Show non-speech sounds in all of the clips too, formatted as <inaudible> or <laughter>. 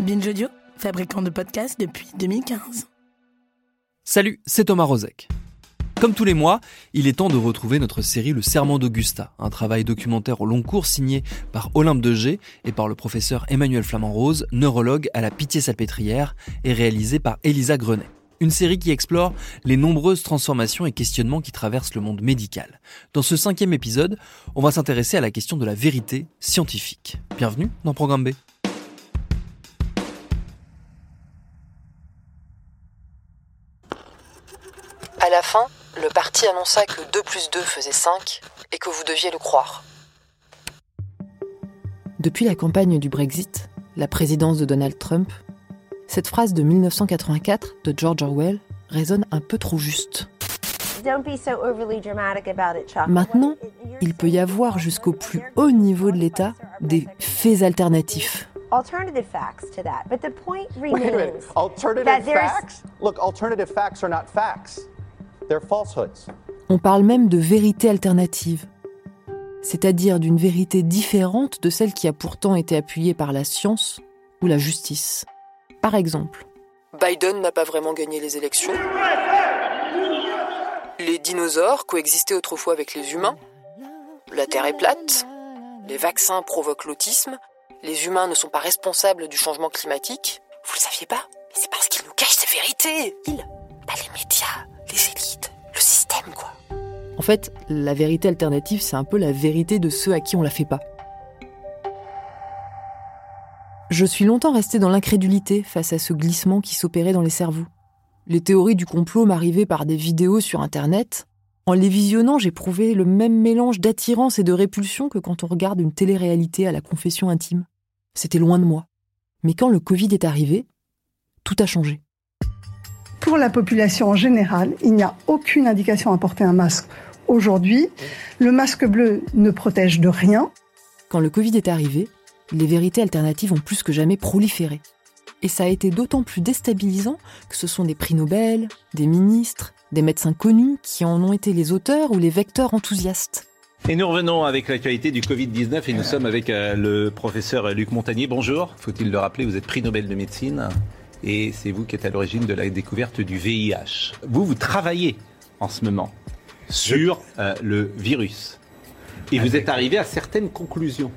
Binge Audio, fabricant de podcasts depuis 2015. Salut, c'est Thomas Rozek. Comme tous les mois, il est temps de retrouver notre série Le Serment d'Augusta, un travail documentaire au long cours signé par Olympe de G et par le professeur Emmanuel Flamand-Rose, neurologue à la Pitié-Salpêtrière, et réalisé par Elisa Grenet. Une série qui explore les nombreuses transformations et questionnements qui traversent le monde médical. Dans ce cinquième épisode, on va s'intéresser à la question de la vérité scientifique. Bienvenue dans Programme B. À la fin, le parti annonça que 2 plus 2 faisait 5 et que vous deviez le croire. Depuis la campagne du Brexit, la présidence de Donald Trump, cette phrase de 1984 de George Orwell résonne un peu trop juste. Maintenant, il peut y avoir jusqu'au plus haut niveau de l'État des faits alternatifs. alternative facts to that. But the point remains Alternative that there's facts? Look, alternative facts are not facts. On parle même de vérité alternative, c'est-à-dire d'une vérité différente de celle qui a pourtant été appuyée par la science ou la justice. Par exemple, Biden n'a pas vraiment gagné les élections. Les dinosaures coexistaient autrefois avec les humains. La Terre est plate. Les vaccins provoquent l'autisme. Les humains ne sont pas responsables du changement climatique. Vous le saviez pas c'est parce qu'ils nous cachent ces vérités. Ils, pas les médias, fait, la vérité alternative, c'est un peu la vérité de ceux à qui on la fait pas. Je suis longtemps restée dans l'incrédulité face à ce glissement qui s'opérait dans les cerveaux. Les théories du complot m'arrivaient par des vidéos sur Internet. En les visionnant, j'éprouvais le même mélange d'attirance et de répulsion que quand on regarde une télé-réalité à la confession intime. C'était loin de moi. Mais quand le Covid est arrivé, tout a changé. Pour la population en général, il n'y a aucune indication à porter un masque. Aujourd'hui, le masque bleu ne protège de rien. Quand le Covid est arrivé, les vérités alternatives ont plus que jamais proliféré. Et ça a été d'autant plus déstabilisant que ce sont des prix Nobel, des ministres, des médecins connus qui en ont été les auteurs ou les vecteurs enthousiastes. Et nous revenons avec l'actualité du Covid-19 et nous sommes avec euh, le professeur Luc Montagnier. Bonjour, faut-il le rappeler, vous êtes prix Nobel de médecine et c'est vous qui êtes à l'origine de la découverte du VIH. Vous, vous travaillez en ce moment sur euh, le virus et vous êtes arrivé à certaines conclusions.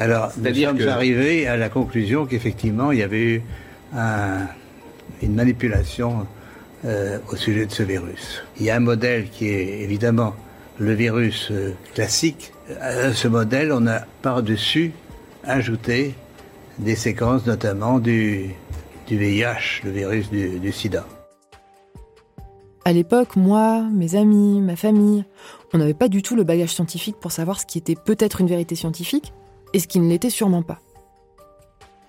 Alors, nous sommes que- arrivés à la conclusion qu'effectivement, il y avait eu un- une manipulation euh, au sujet de ce virus. Il y a un modèle qui est évidemment le virus euh, classique. À ce modèle, on a par-dessus ajouté des séquences notamment du, du VIH, le virus du, du sida. À l'époque, moi, mes amis, ma famille, on n'avait pas du tout le bagage scientifique pour savoir ce qui était peut-être une vérité scientifique et ce qui ne l'était sûrement pas.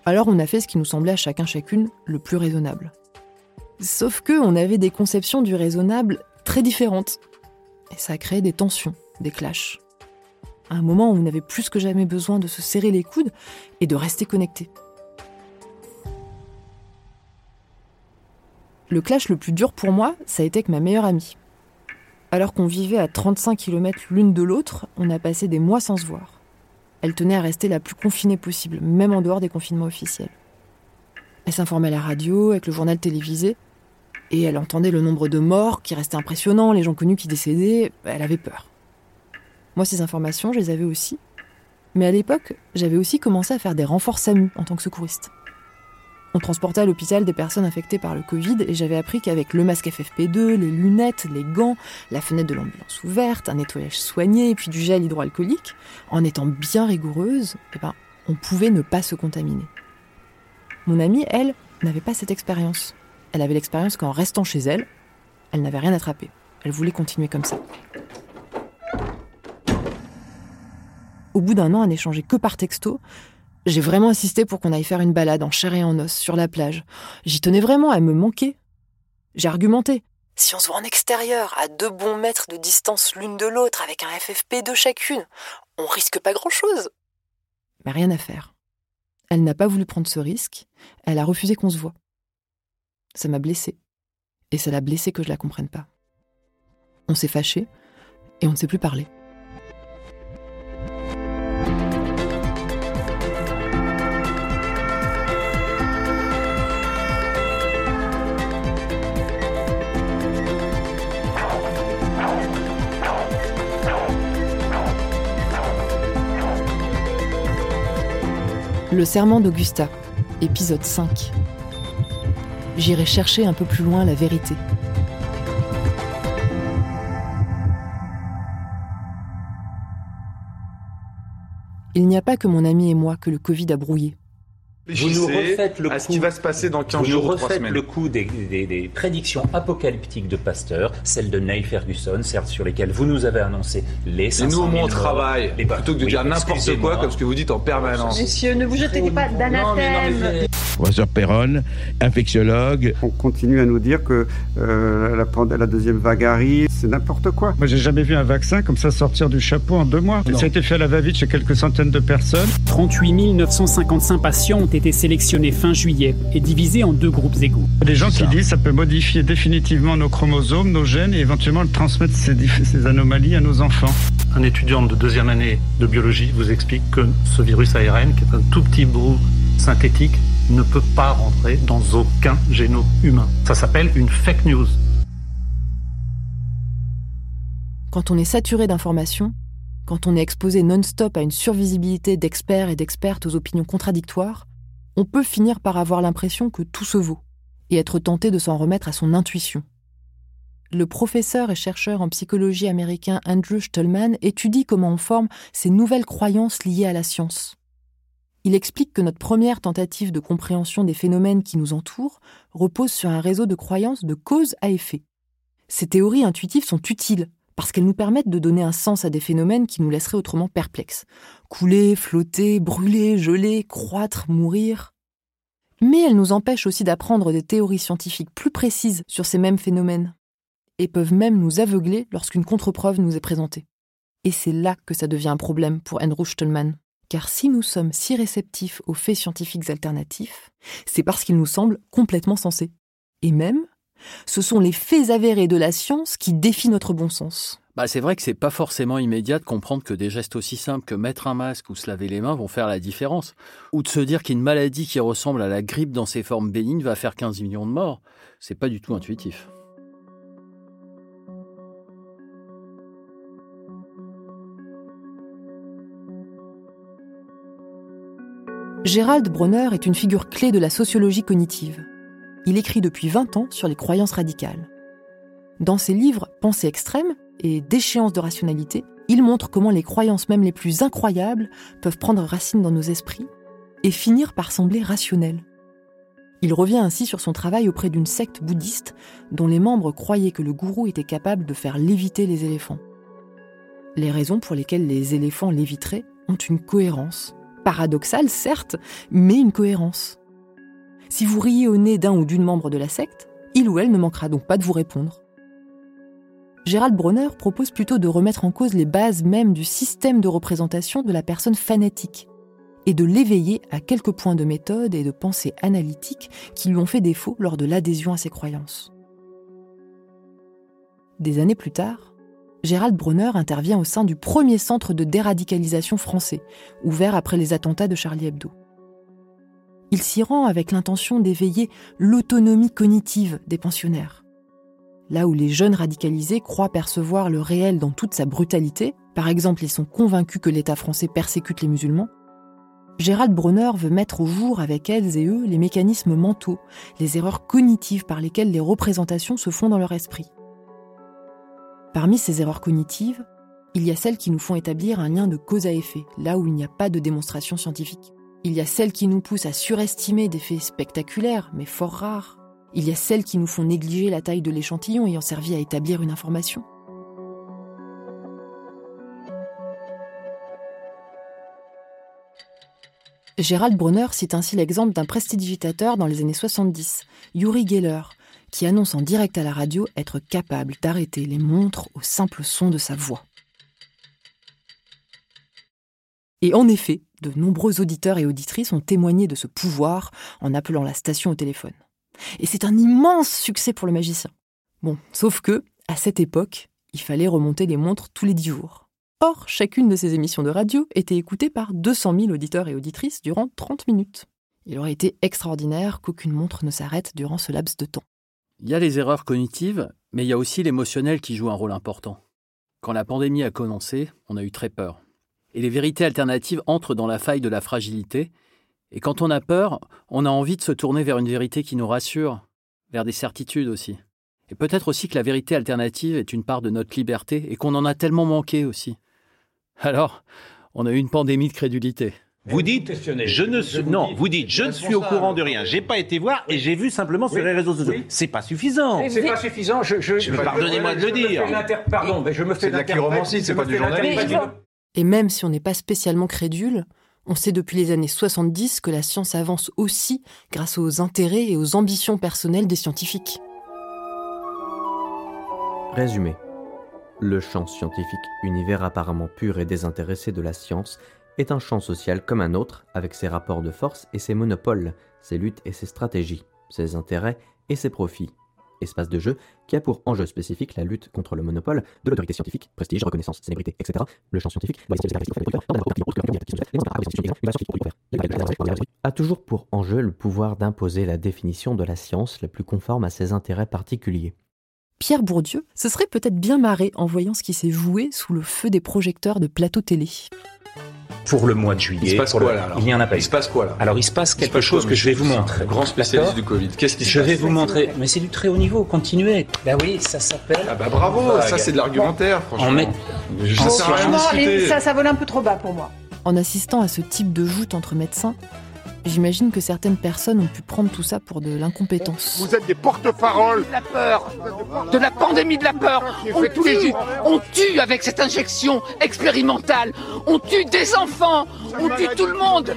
Alors on a fait ce qui nous semblait à chacun chacune le plus raisonnable. Sauf que on avait des conceptions du raisonnable très différentes. Et ça a créé des tensions, des clashs. À un moment où on avait plus que jamais besoin de se serrer les coudes et de rester connectés. Le clash le plus dur pour moi, ça a été avec ma meilleure amie. Alors qu'on vivait à 35 km l'une de l'autre, on a passé des mois sans se voir. Elle tenait à rester la plus confinée possible, même en dehors des confinements officiels. Elle s'informait à la radio, avec le journal télévisé, et elle entendait le nombre de morts qui restait impressionnant, les gens connus qui décédaient, elle avait peur. Moi, ces informations, je les avais aussi. Mais à l'époque, j'avais aussi commencé à faire des renforts SAMU en tant que secouriste. On transportait à l'hôpital des personnes infectées par le Covid et j'avais appris qu'avec le masque FFP2, les lunettes, les gants, la fenêtre de l'ambulance ouverte, un nettoyage soigné et puis du gel hydroalcoolique, en étant bien rigoureuse, eh ben, on pouvait ne pas se contaminer. Mon amie, elle, n'avait pas cette expérience. Elle avait l'expérience qu'en restant chez elle, elle n'avait rien attrapé. Elle voulait continuer comme ça. Au bout d'un an à n'échanger que par texto, j'ai vraiment insisté pour qu'on aille faire une balade en chair et en os sur la plage. J'y tenais vraiment, elle me manquait. J'ai argumenté. Si on se voit en extérieur, à deux bons mètres de distance l'une de l'autre, avec un FFP2 chacune, on risque pas grand-chose. Mais rien à faire. Elle n'a pas voulu prendre ce risque, elle a refusé qu'on se voie. Ça m'a blessée. Et ça l'a blessée que je la comprenne pas. On s'est fâchés et on ne s'est plus parlé. Le serment d'Augusta, épisode 5. J'irai chercher un peu plus loin la vérité. Il n'y a pas que mon ami et moi que le Covid a brouillé. Vous nous refaites le à coup, ce qui va se passer dans 15 vous jours nous ou 3 refaites le coup des, des- des prédictions apocalyptiques de Pasteur, celles de Neil Ferguson, certes sur lesquelles vous nous avez annoncé les Et 500 nous, au 000 moins, on morts, travaille, les- plutôt que de Oui, dire n'importe quoi, comme ce que vous dites en permanence. Messieurs, ne vous jetez pas d'anathème. Professeur Perron, infectiologue. On continue à nous dire que euh, la, la deuxième vague arrive, c'est n'importe quoi. Moi, j'ai jamais vu un vaccin comme ça sortir du chapeau en deux mois. Ça a été fait à la va-vite chez quelques centaines de personnes. 38 955 patients ont été sélectionnés fin juillet et divisés en deux groupes égaux. Des gens qui disent que ça peut modifier définitivement nos chromosomes, nos gènes et éventuellement transmettre ces anomalies à nos enfants. Un étudiant de deuxième année de biologie vous explique que ce virus ARN, qui est un tout petit bout synthétique, ne peut pas rentrer dans aucun génome humain. Ça s'appelle une fake news. Quand on est saturé d'informations, quand on est exposé non-stop à une survisibilité d'experts et d'expertes aux opinions contradictoires, on peut finir par avoir l'impression que tout se vaut et être tenté de s'en remettre à son intuition. Le professeur et chercheur en psychologie américain Andrew Stallman étudie comment on forme ces nouvelles croyances liées à la science. Il explique que notre première tentative de compréhension des phénomènes qui nous entourent repose sur un réseau de croyances de cause à effet. Ces théories intuitives sont utiles parce qu'elles nous permettent de donner un sens à des phénomènes qui nous laisseraient autrement perplexes. Couler, flotter, brûler, geler, croître, mourir. Mais elles nous empêchent aussi d'apprendre des théories scientifiques plus précises sur ces mêmes phénomènes, et peuvent même nous aveugler lorsqu'une contre-preuve nous est présentée. Et c'est là que ça devient un problème pour Andrew Stallman. Car si nous sommes si réceptifs aux faits scientifiques alternatifs, c'est parce qu'ils nous semblent complètement sensés. Et même, ce sont les faits avérés de la science qui défient notre bon sens. Bah, c'est vrai que c'est pas forcément immédiat de comprendre que des gestes aussi simples que mettre un masque ou se laver les mains vont faire la différence. Ou de se dire qu'une maladie qui ressemble à la grippe dans ses formes bénignes va faire 15 millions de morts. C'est pas du tout intuitif. Gérald Bronner est une figure clé de la sociologie cognitive. Il écrit depuis 20 ans sur les croyances radicales. Dans ses livres Pensée extrême et Déchéance de rationalité, il montre comment les croyances même les plus incroyables peuvent prendre racine dans nos esprits et finir par sembler rationnelles. Il revient ainsi sur son travail auprès d'une secte bouddhiste dont les membres croyaient que le gourou était capable de faire léviter les éléphants. Les raisons pour lesquelles les éléphants léviteraient ont une cohérence paradoxale, certes, mais une cohérence. Si vous riez au nez d'un ou d'une membre de la secte, il ou elle ne manquera donc pas de vous répondre. Gérald Bronner propose plutôt de remettre en cause les bases même du système de représentation de la personne fanatique et de l'éveiller à quelques points de méthode et de pensée analytique qui lui ont fait défaut lors de l'adhésion à ses croyances. Des années plus tard, Gérald Bronner intervient au sein du premier centre de déradicalisation français, ouvert après les attentats de Charlie Hebdo. Il s'y rend avec l'intention d'éveiller l'autonomie cognitive des pensionnaires. Là où les jeunes radicalisés croient percevoir le réel dans toute sa brutalité, par exemple ils sont convaincus que l'État français persécute les musulmans, Gérald Bronner veut mettre au jour avec elles et eux les mécanismes mentaux, les erreurs cognitives par lesquelles les représentations se font dans leur esprit. Parmi ces erreurs cognitives, il y a celles qui nous font établir un lien de cause à effet, là où il n'y a pas de démonstration scientifique. Il y a celles qui nous poussent à surestimer des faits spectaculaires, mais fort rares. Il y a celles qui nous font négliger la taille de l'échantillon ayant servi à établir une information. Gérald Bronner cite ainsi l'exemple d'un prestidigitateur dans les années 70, Yuri Geller, qui annonce en direct à la radio être capable d'arrêter les montres au simple son de sa voix. Et en effet, de nombreux auditeurs et auditrices ont témoigné de ce pouvoir en appelant la station au téléphone. Et c'est un immense succès pour le magicien. Bon, sauf que, à cette époque, il fallait remonter les montres tous les dix jours. Or, chacune de ces émissions de radio était écoutée par 200 000 auditeurs et auditrices durant 30 minutes. Il aurait été extraordinaire qu'aucune montre ne s'arrête durant ce laps de temps. Il y a les erreurs cognitives, mais il y a aussi l'émotionnel qui joue un rôle important. Quand la pandémie a commencé, on a eu très peur. Et les vérités alternatives entrent dans la faille de la fragilité, Et quand on a peur, on a envie de se tourner vers une vérité qui nous rassure, vers des certitudes aussi. Et peut-être aussi que la vérité alternative est une part de notre liberté et qu'on en a tellement manqué aussi. Alors, on a eu une pandémie de crédulité. Vous dites, je ne suis, non, vous dites, je ne suis au courant de rien. J'ai pas été voir et j'ai vu simplement sur les réseaux sociaux. C'est pas suffisant. C'est pas suffisant. Je, je, pardonnez-moi de le dire. Pardon, mais je me fais de la chiromancie, c'est pas du journalisme. Et même si on n'est pas spécialement crédule, on sait depuis les années 70 que la science avance aussi grâce aux intérêts et aux ambitions personnelles des scientifiques. Résumé. Le champ scientifique, univers apparemment pur et désintéressé de la science, est un champ social comme un autre, avec ses rapports de force et ses monopoles, ses luttes et ses stratégies, ses intérêts et ses profits. Espace de jeu qui a pour enjeu spécifique la lutte contre le monopole de l'autorité scientifique, prestige, reconnaissance, célébrité, etc. Le champ scientifique a toujours pour enjeu le pouvoir d'imposer la définition de la science la plus conforme à ses intérêts particuliers. Pierre Bourdieu se serait peut-être bien marré en voyant ce qui s'est joué sous le feu des projecteurs de plateau télé pour le mois de juillet. Il se passe quoi là Il y en a pas. Il se passe quoi là Alors il se passe quelque chose que je vais vous montrer. Grand spécialiste du Covid? Qu'est-ce qui se je passe Je vais vous montrer. Mais c'est du très haut niveau. Continuez. Ben oui, ça s'appelle. Ah bah bravo. Ça c'est de l'argumentaire. Franchement. En met... Je sais rien ça, ça vole un peu trop bas pour moi. En assistant à ce type de joute entre médecins, J'imagine que certaines personnes ont pu prendre tout ça pour de l'incompétence. Vous êtes des porte-paroles de la peur, de la pandémie de la peur. On tue, on tue avec cette injection expérimentale. On tue des enfants, on tue tout le monde.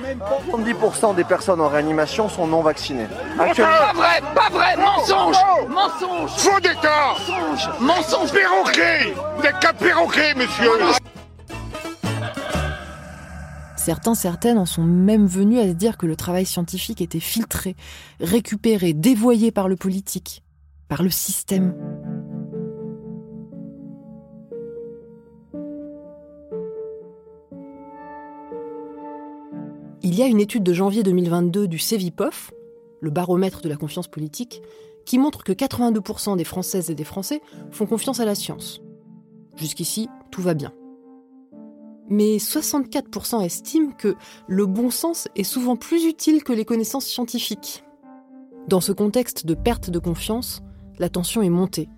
70% des personnes en réanimation sont non vaccinées. Pas vrai, pas vrai, mensonge, mensonge. Faux d'état. Mensonge, mensonge. Perroquet, vous n'êtes qu'un perroquet, monsieur. Certains, certaines en sont même venus à se dire que le travail scientifique était filtré, récupéré, dévoyé par le politique, par le système. Il y a une étude de janvier 2022 du CEVIPOF, le baromètre de la confiance politique, qui montre que 82% des Françaises et des Français font confiance à la science. Jusqu'ici, tout va bien mais 64% estiment que le bon sens est souvent plus utile que les connaissances scientifiques. Dans ce contexte de perte de confiance, la tension est montée.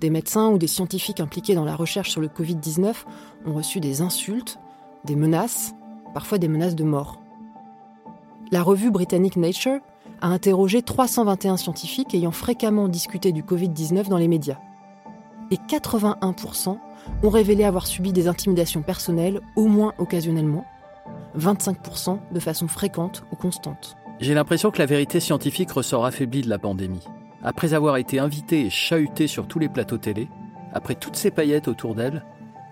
Des médecins ou des scientifiques impliqués dans la recherche sur le Covid-19 ont reçu des insultes, des menaces, parfois des menaces de mort. La revue britannique Nature a interrogé 321 scientifiques ayant fréquemment discuté du Covid-19 dans les médias. Et 81% ont révélé avoir subi des intimidations personnelles, au moins occasionnellement, 25% de façon fréquente ou constante. J'ai l'impression que la vérité scientifique ressort affaiblie de la pandémie. Après avoir été invitée et chahutée sur tous les plateaux télé, après toutes ces paillettes autour d'elle,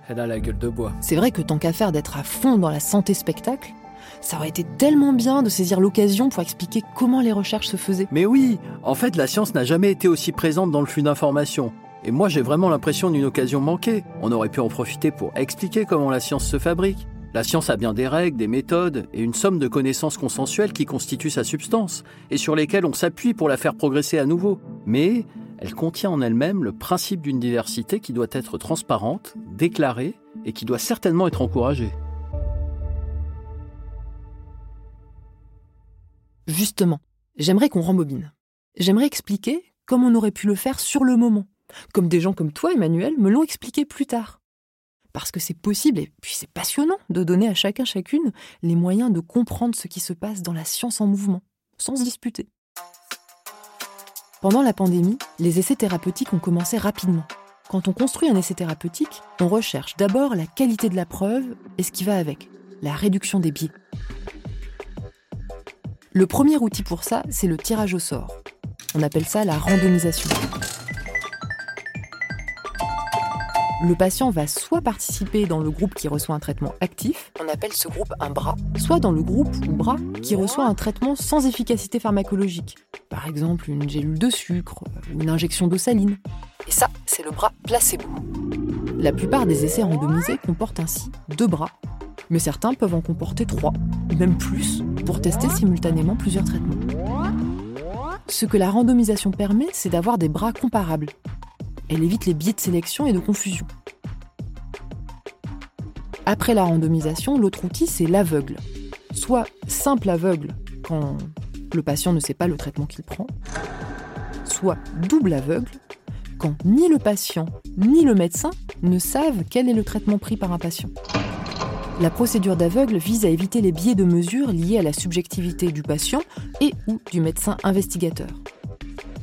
elle a la gueule de bois. C'est vrai que tant qu'à faire d'être à fond dans la santé spectacle, ça aurait été tellement bien de saisir l'occasion pour expliquer comment les recherches se faisaient. Mais oui, en fait, la science n'a jamais été aussi présente dans le flux d'informations. Et moi, j'ai vraiment l'impression d'une occasion manquée. On aurait pu en profiter pour expliquer comment la science se fabrique. La science a bien des règles, des méthodes et une somme de connaissances consensuelles qui constituent sa substance et sur lesquelles on s'appuie pour la faire progresser à nouveau. Mais elle contient en elle-même le principe d'une diversité qui doit être transparente, déclarée et qui doit certainement être encouragée. Justement, j'aimerais qu'on rembobine. J'aimerais expliquer comment on aurait pu le faire sur le moment, comme des gens comme toi, Emmanuel, me l'ont expliqué plus tard. Parce que c'est possible, et puis c'est passionnant de donner à chacun chacune les moyens de comprendre ce qui se passe dans la science en mouvement, sans se disputer. Pendant la pandémie, les essais thérapeutiques ont commencé rapidement. Quand on construit un essai thérapeutique, on recherche d'abord la qualité de la preuve et ce qui va avec, la réduction des biais. Le premier outil pour ça, c'est le tirage au sort. On appelle ça la randomisation le patient va soit participer dans le groupe qui reçoit un traitement actif, on appelle ce groupe un bras, soit dans le groupe ou bras qui reçoit un traitement sans efficacité pharmacologique, par exemple une gélule de sucre ou une injection d'eau saline. Et ça, c'est le bras placebo. La plupart des essais randomisés comportent ainsi deux bras, mais certains peuvent en comporter trois, même plus, pour tester simultanément plusieurs traitements. Ce que la randomisation permet, c'est d'avoir des bras comparables, elle évite les biais de sélection et de confusion. Après la randomisation, l'autre outil, c'est l'aveugle. Soit simple aveugle, quand le patient ne sait pas le traitement qu'il prend, soit double aveugle, quand ni le patient ni le médecin ne savent quel est le traitement pris par un patient. La procédure d'aveugle vise à éviter les biais de mesure liés à la subjectivité du patient et ou du médecin investigateur.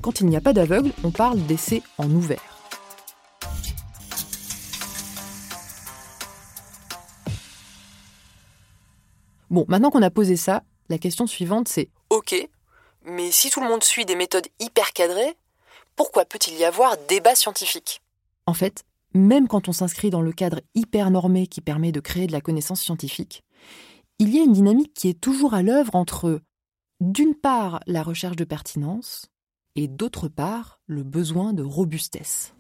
Quand il n'y a pas d'aveugle, on parle d'essai en ouvert. Bon, maintenant qu'on a posé ça, la question suivante c'est Ok, mais si tout le monde suit des méthodes hyper cadrées, pourquoi peut-il y avoir débat scientifique? En fait, même quand on s'inscrit dans le cadre hyper normé qui permet de créer de la connaissance scientifique, il y a une dynamique qui est toujours à l'œuvre entre, d'une part, la recherche de pertinence et d'autre part, le besoin de robustesse.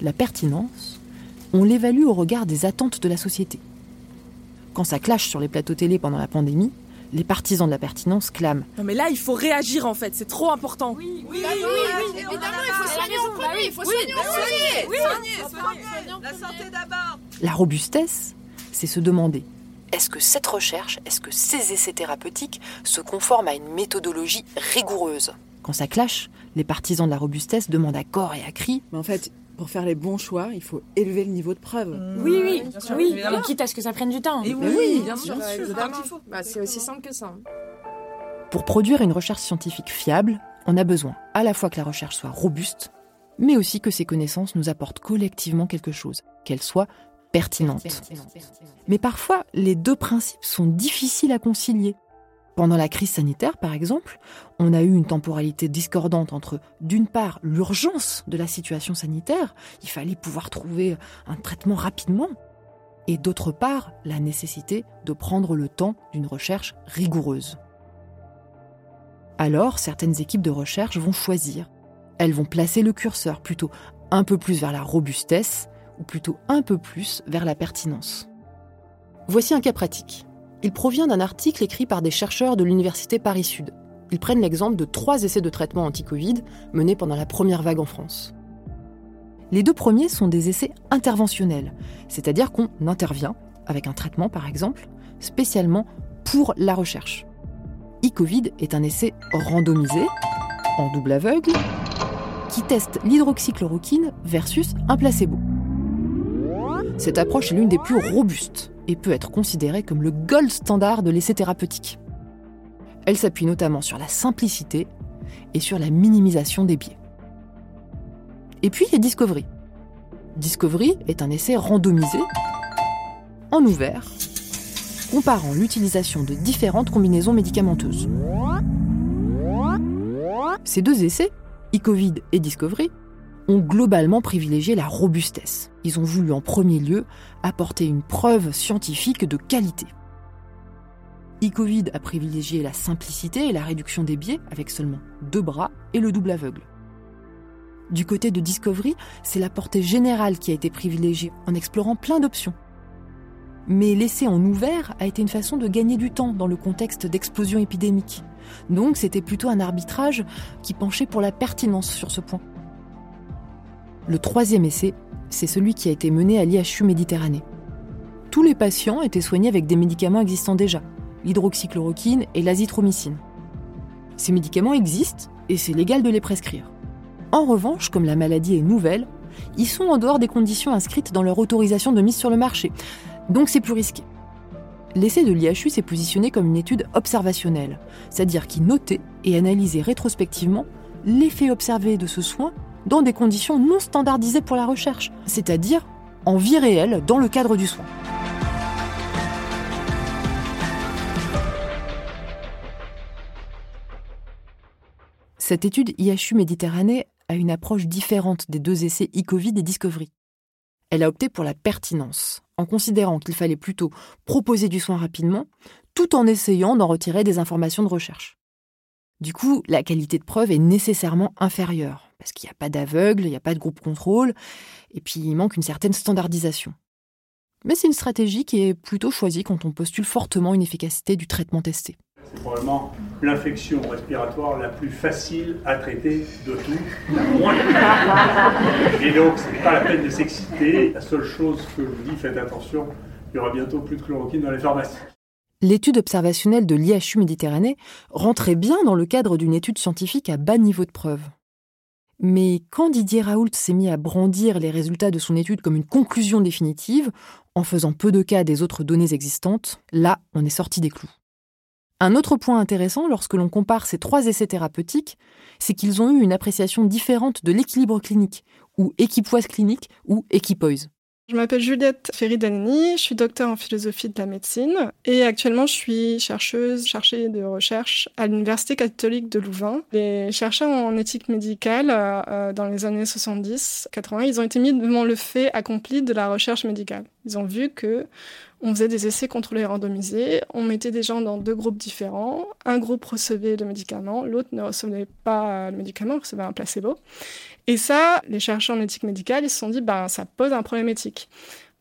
La pertinence, on l'évalue au regard des attentes de la société. Quand ça clash sur les plateaux télé pendant la pandémie, les partisans de la pertinence clament. Non mais là, il faut réagir en fait, c'est trop important. Oui, oui, oui, évidemment, il faut soigner en premier, il faut soigner en. Oui, soigner, la santé d'abord. La robustesse, c'est se demander est-ce que cette recherche, est-ce que ces essais thérapeutiques se conforment à une méthodologie rigoureuse? Quand ça clash, les partisans de la robustesse demandent à corps et à cri Mais en fait, pour faire les bons choix, il faut élever le niveau de preuve. Oui, oui, bien sûr, oui. quitte à ce que ça prenne du temps. Et oui, bien sûr. Bah, c'est aussi simple que ça. Pour produire une recherche scientifique fiable, on a besoin à la fois que la recherche soit robuste, mais aussi que ces connaissances nous apportent collectivement quelque chose, qu'elles soient pertinentes. Mais parfois, les deux principes sont difficiles à concilier. Pendant la crise sanitaire, par exemple, on a eu une temporalité discordante entre, d'une part, l'urgence de la situation sanitaire, il fallait pouvoir trouver un traitement rapidement, et d'autre part, la nécessité de prendre le temps d'une recherche rigoureuse. Alors, certaines équipes de recherche vont choisir. Elles vont placer le curseur plutôt un peu plus vers la robustesse ou plutôt un peu plus vers la pertinence. Voici un cas pratique. Il provient d'un article écrit par des chercheurs de l'Université Paris-Sud. Ils prennent l'exemple de trois essais de traitement anti-Covid menés pendant la première vague en France. Les deux premiers sont des essais interventionnels, c'est-à-dire qu'on intervient, avec un traitement par exemple, spécialement pour la recherche. e-Covid est un essai randomisé, en double aveugle, qui teste l'hydroxychloroquine versus un placebo. Cette approche est l'une des plus robustes et peut être considérée comme le gold standard de l'essai thérapeutique. Elle s'appuie notamment sur la simplicité et sur la minimisation des biais. Et puis il y a Discovery. Discovery est un essai randomisé, en ouvert, comparant l'utilisation de différentes combinaisons médicamenteuses. Ces deux essais, e-Covid et Discovery, ont globalement privilégié la robustesse. Ils ont voulu en premier lieu apporter une preuve scientifique de qualité. e-Covid a privilégié la simplicité et la réduction des biais avec seulement deux bras et le double aveugle. Du côté de Discovery, c'est la portée générale qui a été privilégiée en explorant plein d'options. Mais l'essai en ouvert a été une façon de gagner du temps dans le contexte d'explosion épidémique. Donc c'était plutôt un arbitrage qui penchait pour la pertinence sur ce point. Le troisième essai, c'est celui qui a été mené à l'IHU Méditerranée. Tous les patients étaient soignés avec des médicaments existants déjà, l'hydroxychloroquine et l'azithromycine. Ces médicaments existent et c'est légal de les prescrire. En revanche, comme la maladie est nouvelle, ils sont en dehors des conditions inscrites dans leur autorisation de mise sur le marché, donc c'est plus risqué. L'essai de l'IHU s'est positionné comme une étude observationnelle, c'est-à-dire qui notait et analysait rétrospectivement l'effet observé de ce soin dans des conditions non standardisées pour la recherche, c'est-à-dire en vie réelle dans le cadre du soin. Cette étude IHU Méditerranée a une approche différente des deux essais e-Covid et Discovery. Elle a opté pour la pertinence, en considérant qu'il fallait plutôt proposer du soin rapidement, tout en essayant d'en retirer des informations de recherche. Du coup, la qualité de preuve est nécessairement inférieure, parce qu'il n'y a pas d'aveugle, il n'y a pas de groupe contrôle, et puis il manque une certaine standardisation. Mais c'est une stratégie qui est plutôt choisie quand on postule fortement une efficacité du traitement testé. C'est probablement l'infection respiratoire la plus facile à traiter de tout, la moins. Et donc, ce n'est pas la peine de s'exciter. La seule chose que je vous dis, faites attention, il y aura bientôt plus de chloroquine dans les pharmacies. L'étude observationnelle de l'IHU Méditerranée rentrait bien dans le cadre d'une étude scientifique à bas niveau de preuve. Mais quand Didier Raoult s'est mis à brandir les résultats de son étude comme une conclusion définitive, en faisant peu de cas des autres données existantes, là, on est sorti des clous. Un autre point intéressant lorsque l'on compare ces trois essais thérapeutiques, c'est qu'ils ont eu une appréciation différente de l'équilibre clinique, ou équipoise clinique, ou équipoise. Je m'appelle Juliette Ferry-Danini, je suis docteur en philosophie de la médecine et actuellement je suis chercheuse, cherchée de recherche à l'Université catholique de Louvain. Les chercheurs en éthique médicale, euh, dans les années 70-80, ils ont été mis devant le fait accompli de la recherche médicale. Ils ont vu que on faisait des essais contrôlés randomisés, on mettait des gens dans deux groupes différents, un groupe recevait le médicament, l'autre ne recevait pas le médicament, recevait un placebo. Et ça, les chercheurs en éthique médicale, ils se sont dit, ben, ça pose un problème éthique.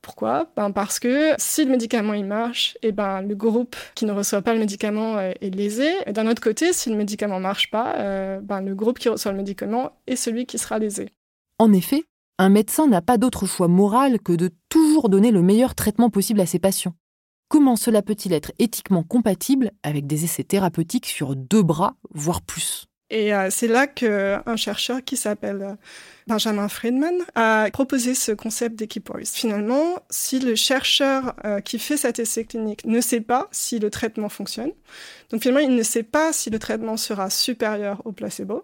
Pourquoi? Ben Parce que si le médicament il marche, et eh ben, le groupe qui ne reçoit pas le médicament euh, est lésé. Et d'un autre côté, si le médicament marche pas, euh, ben, le groupe qui reçoit le médicament est celui qui sera lésé. En effet, un médecin n'a pas d'autre choix moral que de toujours donner le meilleur traitement possible à ses patients. Comment cela peut-il être éthiquement compatible avec des essais thérapeutiques sur deux bras, voire plus? Et euh, c'est là qu'un chercheur qui s'appelle euh, Benjamin Friedman a proposé ce concept d'équipoise. Finalement, si le chercheur euh, qui fait cet essai clinique ne sait pas si le traitement fonctionne, donc finalement il ne sait pas si le traitement sera supérieur au placebo,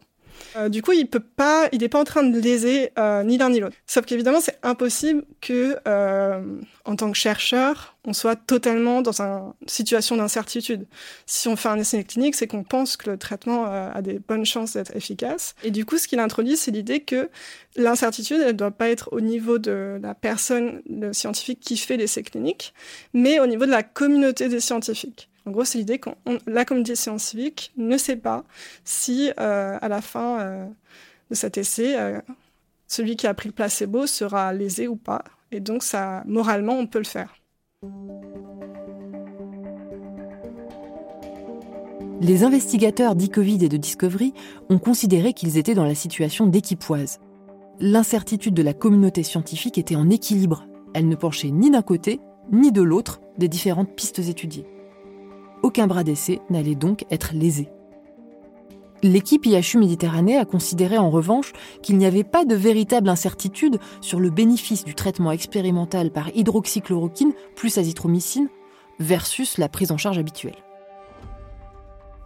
euh, du coup, il peut pas, il n'est pas en train de léser euh, ni l'un ni l'autre. Sauf qu'évidemment, c'est impossible que, euh, en tant que chercheur, on soit totalement dans une situation d'incertitude. Si on fait un essai clinique, c'est qu'on pense que le traitement a des bonnes chances d'être efficace. Et du coup, ce qu'il introduit, c'est l'idée que l'incertitude, elle ne doit pas être au niveau de la personne, scientifique qui fait l'essai clinique, mais au niveau de la communauté des scientifiques. En gros, c'est l'idée que la communauté scientifique ne sait pas si, euh, à la fin euh, de cet essai, euh, celui qui a pris le placebo sera lésé ou pas. Et donc, ça, moralement, on peut le faire. Les investigateurs d'e-Covid et de Discovery ont considéré qu'ils étaient dans la situation d'équipoise. L'incertitude de la communauté scientifique était en équilibre. Elle ne penchait ni d'un côté ni de l'autre des différentes pistes étudiées. Aucun bras d'essai n'allait donc être lésé. L'équipe IHU Méditerranée a considéré en revanche qu'il n'y avait pas de véritable incertitude sur le bénéfice du traitement expérimental par hydroxychloroquine plus azithromycine versus la prise en charge habituelle.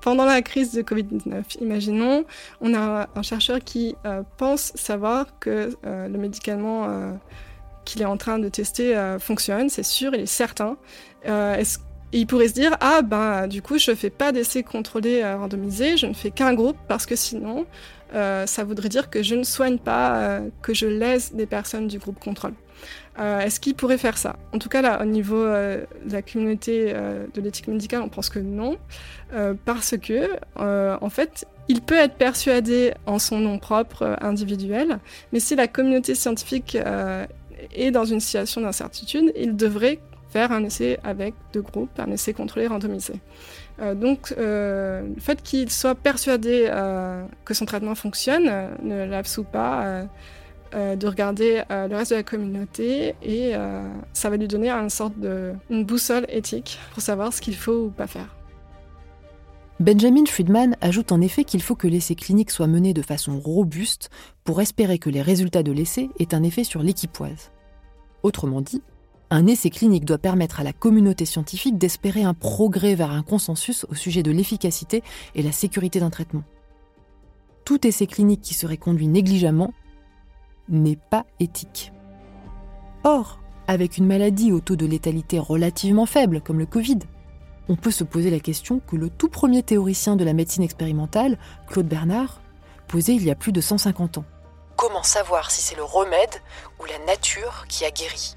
Pendant la crise de Covid-19, imaginons, on a un chercheur qui euh, pense savoir que euh, le médicament euh, qu'il est en train de tester fonctionne, c'est sûr, il est certain. Et il pourrait se dire ah ben du coup je fais pas d'essai contrôlé euh, randomisé, je ne fais qu'un groupe parce que sinon euh, ça voudrait dire que je ne soigne pas, euh, que je laisse des personnes du groupe contrôle. Est-ce qu'il pourrait faire ça? En tout cas là au niveau de la communauté de l'éthique médicale on pense que non parce que en fait il peut être persuadé en son nom propre individuel, mais si la communauté scientifique est dans une situation d'incertitude, il devrait faire un essai avec deux groupes, un essai contrôlé randomisé. Euh, donc, euh, le fait qu'il soit persuadé euh, que son traitement fonctionne ne l'absout pas de regarder le reste de la communauté et ça va lui donner une sorte de boussole éthique pour savoir ce qu'il faut ou pas faire. Benjamin Friedman ajoute en effet qu'il faut que l'essai clinique soit mené de façon robuste pour espérer que les résultats de l'essai aient un effet sur l'équipoise. Autrement dit, un essai clinique doit permettre à la communauté scientifique d'espérer un progrès vers un consensus au sujet de l'efficacité et la sécurité d'un traitement. Tout essai clinique qui serait conduit négligemment n'est pas éthique. Or, avec une maladie au taux de létalité relativement faible comme le Covid, on peut se poser la question que le tout premier théoricien de la médecine expérimentale, Claude Bernard, posait il y a plus de 150 ans. Comment savoir si c'est le remède ou la nature qui a guéri?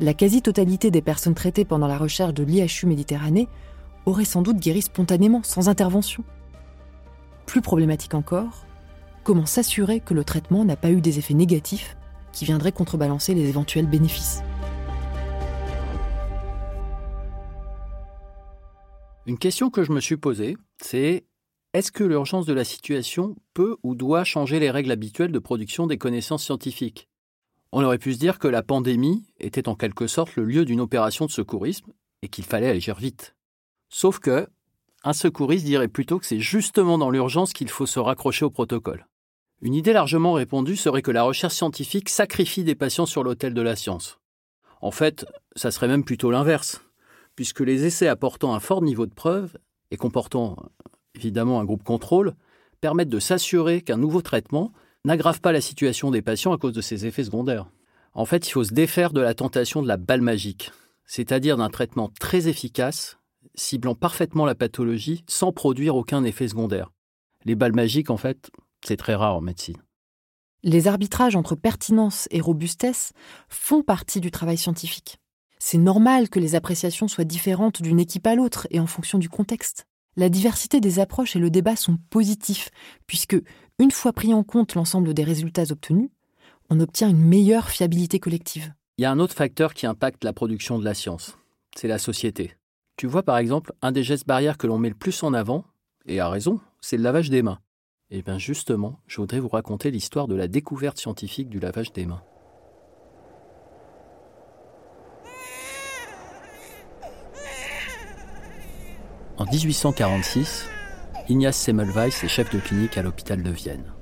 La quasi-totalité des personnes traitées pendant la recherche de l'IHU Méditerranée auraient sans doute guéri spontanément, sans intervention. Plus problématique encore, comment s'assurer que le traitement n'a pas eu des effets négatifs qui viendraient contrebalancer les éventuels bénéfices? Une question que je me suis posée, c'est est-ce que l'urgence de la situation peut ou doit changer les règles habituelles de production des connaissances scientifiques? On aurait pu se dire que la pandémie était en quelque sorte le lieu d'une opération de secourisme, et qu'il fallait agir vite. Sauf que, un secouriste dirait plutôt que c'est justement dans l'urgence qu'il faut se raccrocher au protocole. Une idée largement répandue serait que la recherche scientifique sacrifie des patients sur l'autel de la science. En fait, ça serait même plutôt l'inverse, puisque les essais apportant un fort niveau de preuve et comportant évidemment un groupe contrôle permettent de s'assurer qu'un nouveau traitement n'aggrave pas la situation des patients à cause de ses effets secondaires. En fait, il faut se défaire de la tentation de la balle magique, c'est-à-dire d'un traitement très efficace, ciblant parfaitement la pathologie sans produire aucun effet secondaire. Les balles magiques, en fait, c'est très rare en médecine. Les arbitrages entre pertinence et robustesse font partie du travail scientifique. C'est normal que les appréciations soient différentes d'une équipe à l'autre et en fonction du contexte. La diversité des approches et le débat sont positifs, puisque, une fois pris en compte l'ensemble des résultats obtenus, on obtient une meilleure fiabilité collective. Il y a un autre facteur qui impacte la production de la science, c'est la société. Tu vois par exemple, un des gestes barrières que l'on met le plus en avant, et à raison, c'est le lavage des mains. Et eh bien justement, je voudrais vous raconter l'histoire de la découverte scientifique du lavage des mains. En 1846, Ignace Semmelweis est chef de clinique à l'hôpital de Vienne.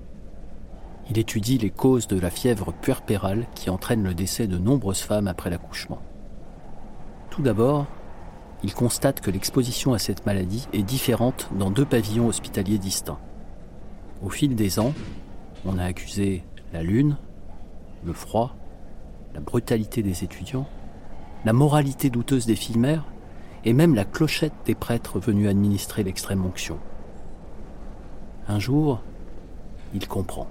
Il étudie les causes de la fièvre puerpérale qui entraîne le décès de nombreuses femmes après l'accouchement. Tout d'abord, il constate que l'exposition à cette maladie est différente dans deux pavillons hospitaliers distincts. Au fil des ans, on a accusé la lune, le froid, la brutalité des étudiants, la moralité douteuse des filles mères et même la clochette des prêtres venus administrer l'extrême onction. Un jour, il comprend.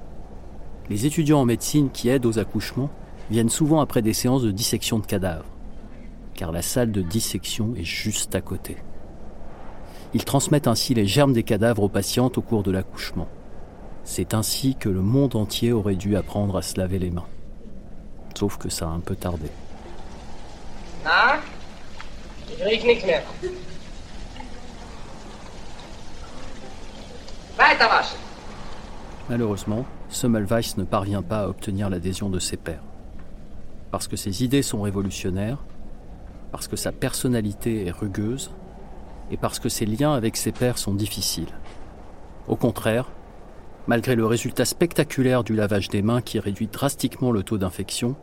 Les étudiants en médecine qui aident aux accouchements viennent souvent après des séances de dissection de cadavres, car la salle de dissection est juste à côté. Ils transmettent ainsi les germes des cadavres aux patientes au cours de l'accouchement. C'est ainsi que le monde entier aurait dû apprendre à se laver les mains. Sauf que ça a un peu tardé. Ah Malheureusement, Semmelweis ne parvient pas à obtenir l'adhésion de ses pairs. Parce que ses idées sont révolutionnaires, parce que sa personnalité est rugueuse, et parce que ses liens avec ses pairs sont difficiles. Au contraire, Malgré le résultat spectaculaire du lavage des mains qui réduit drastiquement le taux d'infection,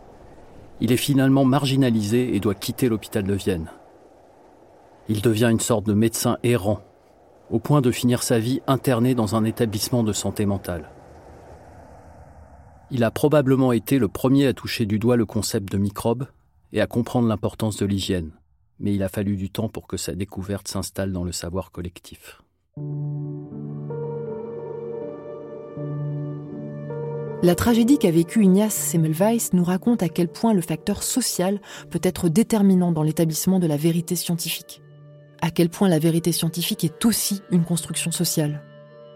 il est finalement marginalisé et doit quitter l'hôpital de Vienne. Il devient une sorte de médecin errant, au point de finir sa vie interné dans un établissement de santé mentale. Il a probablement été le premier à toucher du doigt le concept de microbe et à comprendre l'importance de l'hygiène, mais il a fallu du temps pour que sa découverte s'installe dans le savoir collectif. La tragédie qu'a vécue Ignace Semmelweis nous raconte à quel point le facteur social peut être déterminant dans l'établissement de la vérité scientifique. À quel point la vérité scientifique est aussi une construction sociale.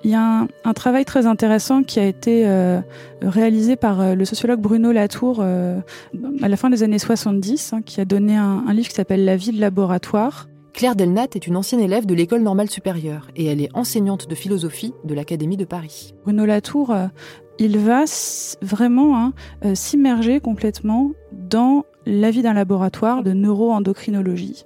Il y a un, travail très intéressant qui a été euh, réalisé par euh, le sociologue Bruno Latour euh, à la fin des années 70, hein, qui a donné un, un livre qui s'appelle La vie de laboratoire. Claire Delnat est une ancienne élève de l'école normale supérieure et elle est enseignante de philosophie de l'Académie de Paris. Bruno Latour il va vraiment hein, s'immerger complètement dans la vie d'un laboratoire de neuroendocrinologie.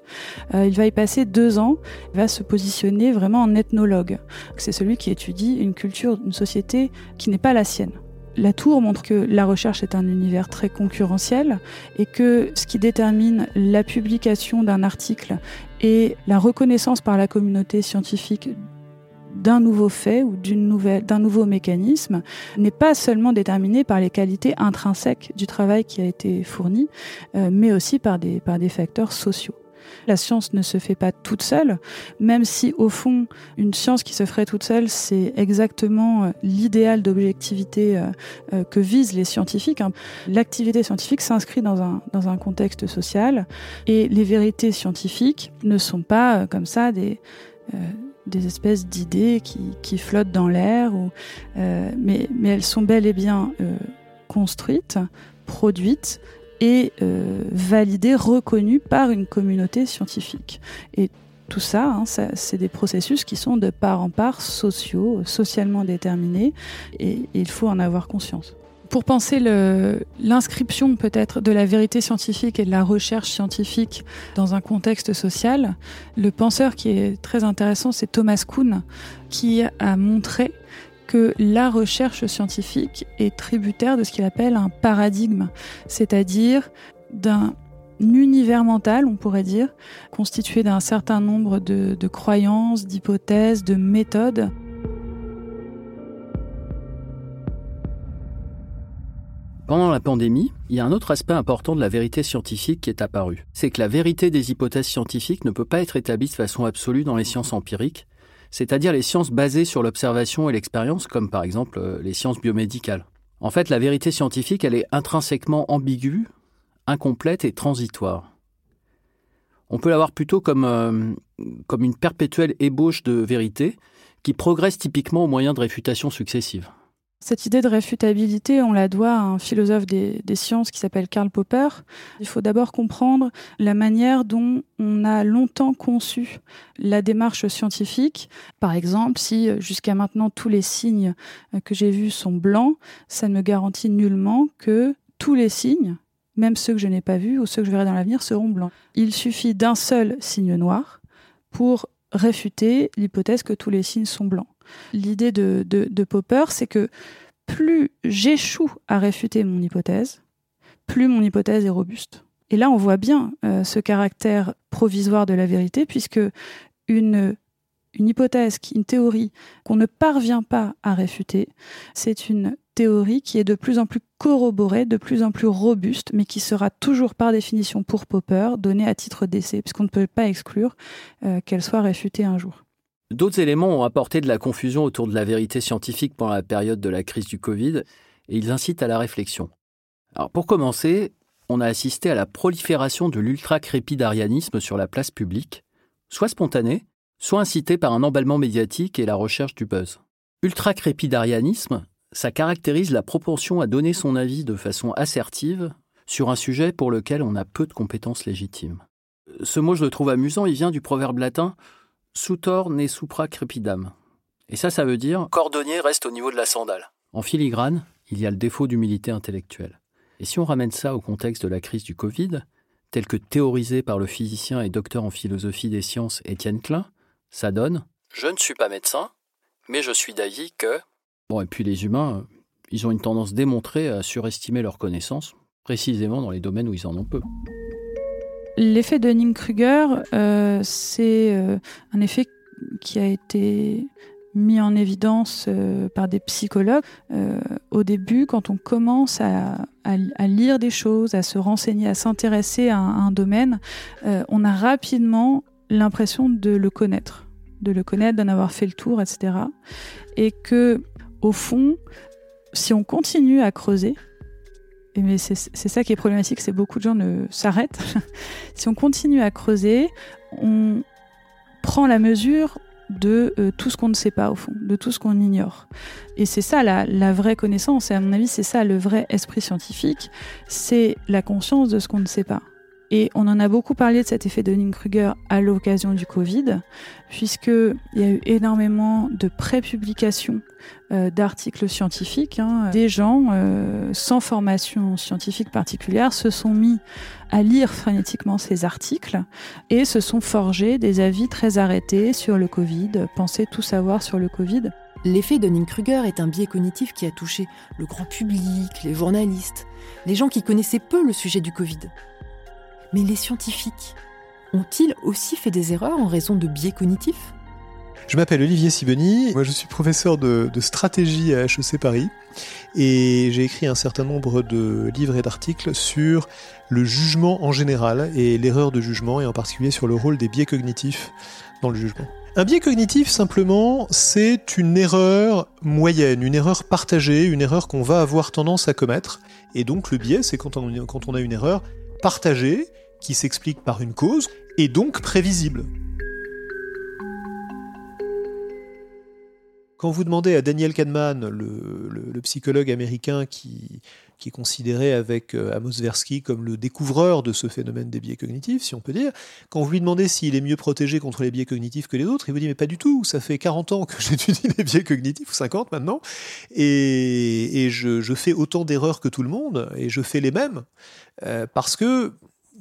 Euh, il va y passer deux ans, il va se positionner vraiment en ethnologue. C'est celui qui étudie une culture, une société qui n'est pas la sienne. La tour montre que la recherche est un univers très concurrentiel et que ce qui détermine la publication d'un article et la reconnaissance par la communauté scientifique d'un nouveau fait ou d'une nouvelle, d'un nouveau mécanisme n'est pas seulement déterminé par les qualités intrinsèques du travail qui a été fourni, euh, mais aussi par des, par des facteurs sociaux. La science ne se fait pas toute seule, même si au fond, une science qui se ferait toute seule, c'est exactement euh, l'idéal d'objectivité euh, que visent les scientifiques. Hein. L'activité scientifique s'inscrit dans un, dans un contexte social et les vérités scientifiques ne sont pas comme ça des des espèces d'idées qui, flottent dans l'air, euh, mais, elles sont bel et bien euh, construites, produites et euh, validées, reconnues par une communauté scientifique. Et tout hein, ça c'est des processus qui sont de part en part sociaux, socialement déterminés, et il faut en avoir conscience. Pour penser l'inscription peut-être de la vérité scientifique et de la recherche scientifique dans un contexte social, le penseur qui est très intéressant, c'est Thomas Kuhn, qui a montré que la recherche scientifique est tributaire de ce qu'il appelle un paradigme, c'est-à-dire d'un univers mental, on pourrait dire, constitué d'un certain nombre de, de croyances, d'hypothèses, de méthodes. Pendant la pandémie, il y a un autre aspect important de la vérité scientifique qui est apparu. C'est que la vérité des hypothèses scientifiques ne peut pas être établie de façon absolue dans les sciences empiriques, c'est-à-dire les sciences basées sur l'observation et l'expérience, comme par exemple euh, les sciences biomédicales. En fait, la vérité scientifique, elle est intrinsèquement ambiguë, incomplète et transitoire. On peut la voir plutôt comme, euh, comme une perpétuelle ébauche de vérité qui progresse typiquement au moyen de réfutations successives. Cette idée de réfutabilité, on la doit à un philosophe des, sciences qui s'appelle Karl Popper. Il faut d'abord comprendre la manière dont on a longtemps conçu la démarche scientifique. Par exemple, si jusqu'à maintenant tous les signes euh, que j'ai vus sont blancs, ça ne me garantit nullement que tous les signes, même ceux que je n'ai pas vus ou ceux que je verrai dans l'avenir, seront blancs. Il suffit d'un seul signe noir pour réfuter l'hypothèse que tous les signes sont blancs. L'idée de, Popper, c'est que plus j'échoue à réfuter mon hypothèse, plus mon hypothèse est robuste. Et là, on voit bien euh, ce caractère provisoire de la vérité, puisque une, hypothèse, une théorie qu'on ne parvient pas à réfuter, c'est une théorie qui est de plus en plus corroborée, de plus en plus robuste, mais qui sera toujours par définition pour Popper donnée à titre d'essai, puisqu'on ne peut pas exclure euh, qu'elle soit réfutée un jour. D'autres éléments ont apporté de la confusion autour de la vérité scientifique pendant la période de la crise du Covid et ils incitent à la réflexion. Pour commencer, on a assisté à la prolifération de l'ultra-crépidarianisme sur la place publique, soit spontané, soit incité par un emballement médiatique et la recherche du buzz. Ultra-crépidarianisme, ça caractérise la propension à donner son avis de façon assertive sur un sujet pour lequel on a peu de compétences légitimes. Ce mot, je le trouve amusant, il vient du proverbe latin Sutor ne supra crepidam. Et ça, ça veut dire cordonnier reste au niveau de la sandale. En filigrane, il y a le défaut d'humilité intellectuelle. Et si on ramène ça au contexte de la crise du Covid, tel que théorisé par le physicien et docteur en philosophie des sciences Étienne Klein, ça donne Je ne suis pas médecin, mais je suis d'avis que. Bon, et puis les humains, ils ont une tendance démontrée à surestimer leurs connaissances, précisément dans les domaines où ils en ont peu. L'effet de Dunning-Kruger, euh, c'est euh, un effet qui a été mis en évidence euh, par des psychologues. au début, quand on commence à, lire des choses, à se renseigner, à s'intéresser à, un domaine, on a rapidement l'impression de le connaître, de le connaître, d'en avoir fait le tour, etc. Et que, au fond, si on continue à creuser, mais c'est ça qui est problématique, c'est beaucoup de gens ne s'arrêtent. <laughs> si on continue à creuser, on prend la mesure de euh, tout ce qu'on ne sait pas au fond, de tout ce qu'on ignore. Et c'est ça la, la, vraie connaissance, et à mon avis c'est ça le vrai esprit scientifique, c'est la conscience de ce qu'on ne sait pas. Et on en a beaucoup parlé de cet effet de Dunning-Kruger à l'occasion du Covid, puisqu'il y a eu énormément de pré-publications euh, d'articles scientifiques. Hein. Des gens euh, sans formation scientifique particulière se sont mis à lire frénétiquement ces articles et se sont forgés des avis très arrêtés sur le Covid, pensaient tout savoir sur le Covid. L'effet Dunning-Kruger est un biais cognitif qui a touché le grand public, les journalistes, les gens qui connaissaient peu le sujet du Covid. Mais les scientifiques ont-ils aussi fait des erreurs en raison de biais cognitifs? Je m'appelle Olivier Sibony, moi je suis professeur de, stratégie à HEC Paris et j'ai écrit un certain nombre de livres et d'articles sur le jugement en général et l'erreur de jugement et en particulier sur le rôle des biais cognitifs dans le jugement. Un biais cognitif, simplement, c'est une erreur moyenne, une erreur partagée, une erreur qu'on va avoir tendance à commettre. Et donc le biais, c'est quand quand on a une erreur partagée, qui s'explique par une cause, et donc prévisible. Quand vous demandez à Daniel Kahneman, le, psychologue américain qui, qui est considéré avec euh, Amos Tversky comme le découvreur de ce phénomène des biais cognitifs, si on peut dire, quand vous lui demandez s'il est mieux protégé contre les biais cognitifs que les autres, il vous dit mais pas du tout, ça fait 40 ans que <laughs> j'étudie les biais cognitifs, ou 50 maintenant, et, je, fais autant d'erreurs que tout le monde, et je fais les mêmes, euh, parce que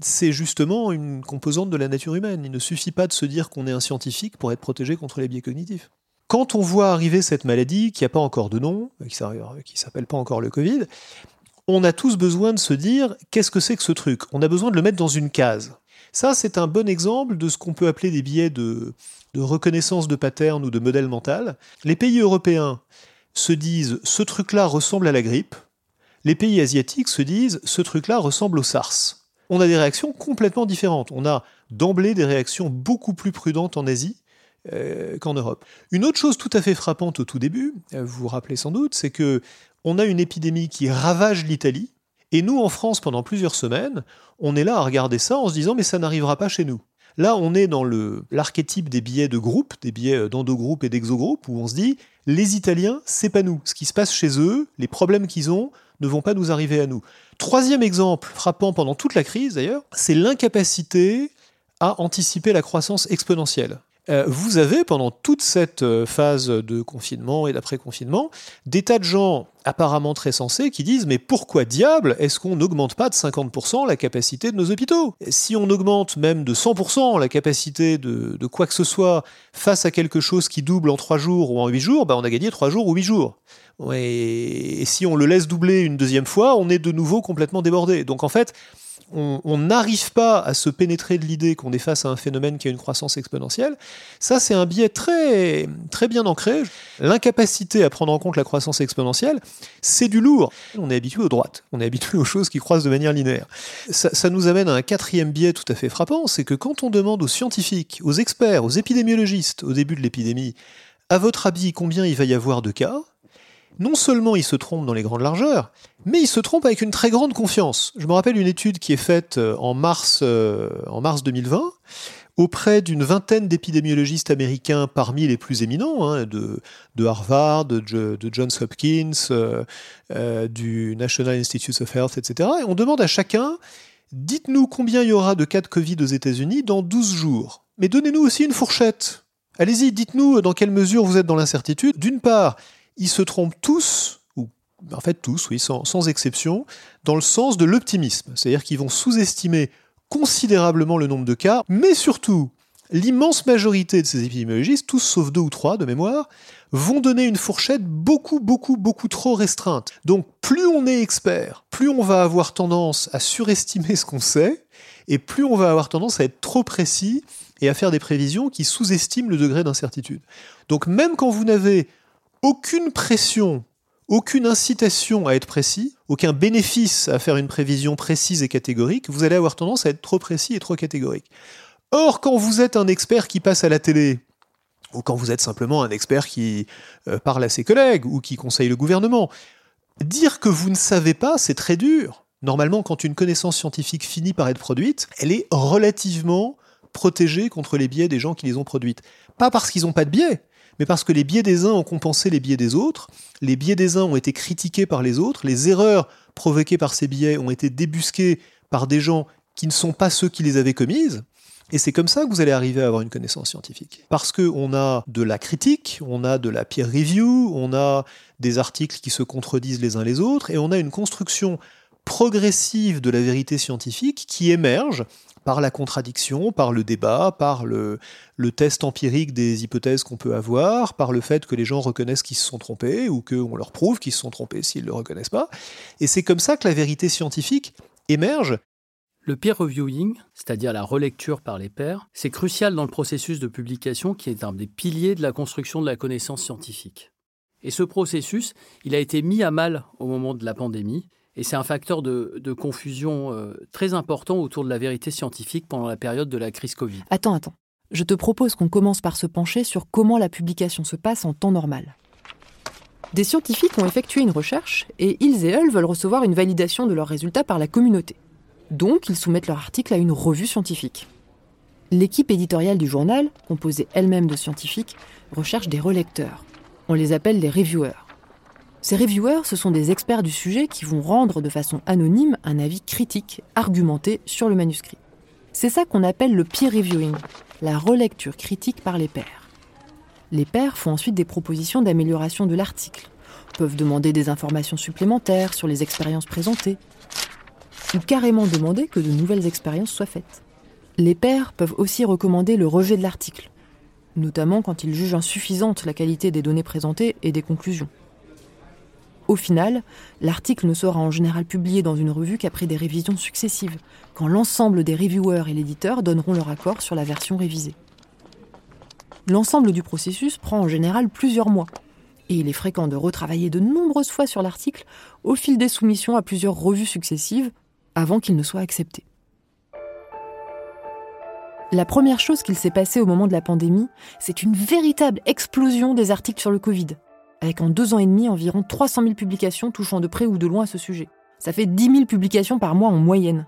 c'est justement une composante de la nature humaine. Il ne suffit pas de se dire qu'on est un scientifique pour être protégé contre les biais cognitifs. Quand on voit arriver cette maladie qui n'a pas encore de nom, qui ne s'appelle pas encore le Covid, on a tous besoin de se dire qu'est-ce que c'est que ce truc? On a besoin de le mettre dans une case. Ça, c'est un bon exemple de ce qu'on peut appeler des biais de, reconnaissance de pattern ou de modèle mental. Les pays européens se disent ce truc-là ressemble à la grippe. Les pays asiatiques se disent ce truc-là ressemble au SARS. On a des réactions complètement différentes. On a d'emblée des réactions beaucoup plus prudentes en Asie euh, qu'en Europe. Une autre chose tout à fait frappante au tout début, euh, vous vous rappelez sans doute, c'est que on a une épidémie qui ravage l'Italie, et nous en France pendant plusieurs semaines, on est là à regarder ça en se disant mais ça n'arrivera pas chez nous. Là, on est dans l'archétype des billets de groupe, des billets euh, d'endogroupe et d'exogroupe, où on se dit les Italiens, c'est pas nous. Ce qui se passe chez eux, les problèmes qu'ils ont, ne vont pas nous arriver à nous. Troisième exemple frappant pendant toute la crise d'ailleurs, c'est l'incapacité à anticiper la croissance exponentielle. Euh, vous avez pendant toute cette euh, phase de confinement et d'après-confinement des tas de gens apparemment très sensés qui disent mais pourquoi diable est-ce qu'on n'augmente pas de 50% la capacité de nos hôpitaux? Si on augmente même de 100% la capacité de, quoi que ce soit face à quelque chose qui double en 3 jours ou en 8 jours, bah on a gagné 3 jours ou 8 jours. Et si on le laisse doubler une deuxième fois, on est de nouveau complètement débordé. Donc en fait, on n'arrive pas à se pénétrer de l'idée qu'on est face à un phénomène qui a une croissance exponentielle, ça c'est un biais très, très bien ancré. L'incapacité à prendre en compte la croissance exponentielle, c'est du lourd. On est habitué aux droites, on est habitué aux choses qui croissent de manière linéaire. Ça, nous amène à un quatrième biais tout à fait frappant, c'est que quand on demande aux scientifiques, aux experts, aux épidémiologistes au début de l'épidémie, à votre avis, combien il va y avoir de cas? Non seulement il se trompe dans les grandes largeurs, mais il se trompe avec une très grande confiance. Je me rappelle une étude qui est faite euh, en mars, euh, en mars 2020 auprès d'une vingtaine d'épidémiologistes américains parmi les plus éminents, hein, de, Harvard, de, Johns Hopkins, euh, du National Institutes of Health, etc. Et on demande à chacun, dites-nous combien il y aura de cas de Covid aux États-Unis dans 12 jours. Mais donnez-nous aussi une fourchette. Allez-y, dites-nous dans quelle mesure vous êtes dans l'incertitude. D'une part, ils se trompent tous, ou en fait tous, oui, sans, exception, dans le sens de l'optimisme. C'est-à-dire qu'ils vont sous-estimer considérablement le nombre de cas, mais surtout, l'immense majorité de ces épidémiologistes, tous sauf deux ou trois de mémoire, vont donner une fourchette beaucoup, beaucoup, beaucoup trop restreinte. Donc plus on est expert, plus on va avoir tendance à surestimer ce qu'on sait, et plus on va avoir tendance à être trop précis et à faire des prévisions qui sous-estiment le degré d'incertitude. Donc même quand vous n'avez aucune pression, aucune incitation à être précis, aucun bénéfice à faire une prévision précise et catégorique, vous allez avoir tendance à être trop précis et trop catégorique. Or, quand vous êtes un expert qui passe à la télé, ou quand vous êtes simplement un expert qui euh, parle à ses collègues ou qui conseille le gouvernement, dire que vous ne savez pas, c'est très dur. Normalement, quand une connaissance scientifique finit par être produite, elle est relativement protégée contre les biais des gens qui les ont produites. Pas parce qu'ils n'ont pas de biais, mais parce que les biais des uns ont compensé les biais des autres, les biais des uns ont été critiqués par les autres, les erreurs provoquées par ces biais ont été débusquées par des gens qui ne sont pas ceux qui les avaient commises. Et c'est comme ça que vous allez arriver à avoir une connaissance scientifique. Parce qu'on a de la critique, on a de la peer review, on a des articles qui se contredisent les uns les autres, et on a une construction progressive de la vérité scientifique qui émerge par la contradiction, par le débat, par le, test empirique des hypothèses qu'on peut avoir, par le fait que les gens reconnaissent qu'ils se sont trompés ou qu'on leur prouve qu'ils se sont trompés s'ils ne le reconnaissent pas. Et c'est comme ça que la vérité scientifique émerge. Le peer reviewing, c'est-à-dire la relecture par les pairs, c'est crucial dans le processus de publication qui est un des piliers de la construction de la connaissance scientifique. Et ce processus, il a été mis à mal au moment de la pandémie et c'est un facteur de, confusion euh, très important autour de la vérité scientifique pendant la période de la crise Covid. Attends, attends. Je te propose qu'on commence par se pencher sur comment la publication se passe en temps normal. Des scientifiques ont effectué une recherche et ils et elles veulent recevoir une validation de leurs résultats par la communauté. Donc, ils soumettent leur article à une revue scientifique. L'équipe éditoriale du journal, composée elle-même de scientifiques, recherche des relecteurs. On les appelle les reviewers. Ces reviewers, ce sont des experts du sujet qui vont rendre de façon anonyme un avis critique, argumenté sur le manuscrit. C'est ça qu'on appelle le peer reviewing, la relecture critique par les pairs. Les pairs font ensuite des propositions d'amélioration de l'article, peuvent demander des informations supplémentaires sur les expériences présentées, ou carrément demander que de nouvelles expériences soient faites. Les pairs peuvent aussi recommander le rejet de l'article, notamment quand ils jugent insuffisante la qualité des données présentées et des conclusions. Au final, l'article ne sera en général publié dans une revue qu'après des révisions successives, quand l'ensemble des reviewers et l'éditeur donneront leur accord sur la version révisée. L'ensemble du processus prend en général plusieurs mois, et il est fréquent de retravailler de nombreuses fois sur l'article au fil des soumissions à plusieurs revues successives avant qu'il ne soit accepté. La première chose qu'il s'est passée au moment de la pandémie, c'est une véritable explosion des articles sur le Covid, avec en deux ans et demi environ 300 000 publications touchant de près ou de loin à ce sujet. Ça fait 10 000 publications par mois en moyenne.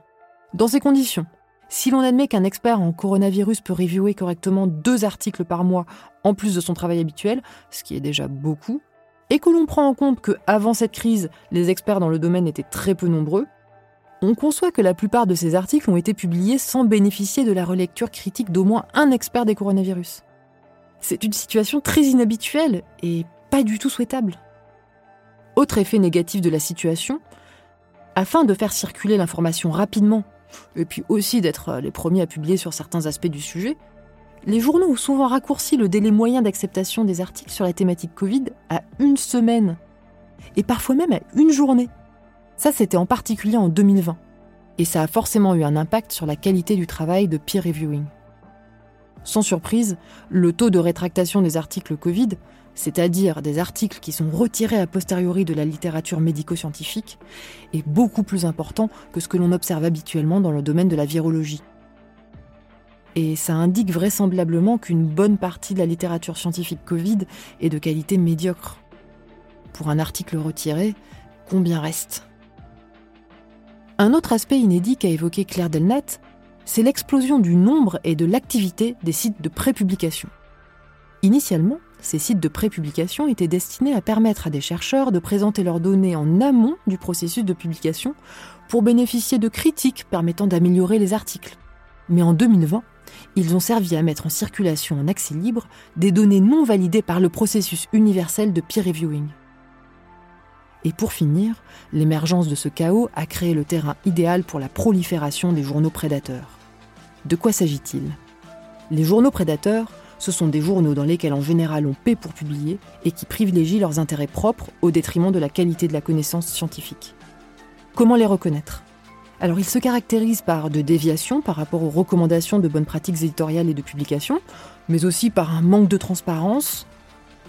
Dans ces conditions, si l'on admet qu'un expert en coronavirus peut reviewer correctement deux articles par mois en plus de son travail habituel, ce qui est déjà beaucoup, et que l'on prend en compte que avant cette crise, les experts dans le domaine étaient très peu nombreux, on conçoit que la plupart de ces articles ont été publiés sans bénéficier de la relecture critique d'au moins un expert des coronavirus. C'est une situation très inhabituelle et pas du tout souhaitable. Autre effet négatif de la situation, afin de faire circuler l'information rapidement, et puis aussi d'être les premiers à publier sur certains aspects du sujet, les journaux ont souvent raccourci le délai moyen d'acceptation des articles sur la thématique Covid à une semaine, et parfois même à une journée. Ça, c'était en particulier en 2020, et ça a forcément eu un impact sur la qualité du travail de peer reviewing. Sans surprise, le taux de rétractation des articles Covid c'est-à-dire des articles qui sont retirés a posteriori de la littérature médico-scientifique, est beaucoup plus important que ce que l'on observe habituellement dans le domaine de la virologie. Et ça indique vraisemblablement qu'une bonne partie de la littérature scientifique Covid est de qualité médiocre. Pour un article retiré, combien reste? Un autre aspect inédit qu'a évoqué Claire Delnat, c'est l'explosion du nombre et de l'activité des sites de prépublication. Initialement, ces sites de prépublication étaient destinés à permettre à des chercheurs de présenter leurs données en amont du processus de publication pour bénéficier de critiques permettant d'améliorer les articles. Mais en 2020, ils ont servi à mettre en circulation en accès libre des données non validées par le processus universel de peer reviewing. Et pour finir, l'émergence de ce chaos a créé le terrain idéal pour la prolifération des journaux prédateurs. De quoi s'agit-il? Les journaux prédateurs ce sont des journaux dans lesquels en général on paie pour publier et qui privilégient leurs intérêts propres au détriment de la qualité de la connaissance scientifique. Comment les reconnaître? Alors, ils se caractérisent par de déviations par rapport aux recommandations de bonnes pratiques éditoriales et de publication, mais aussi par un manque de transparence,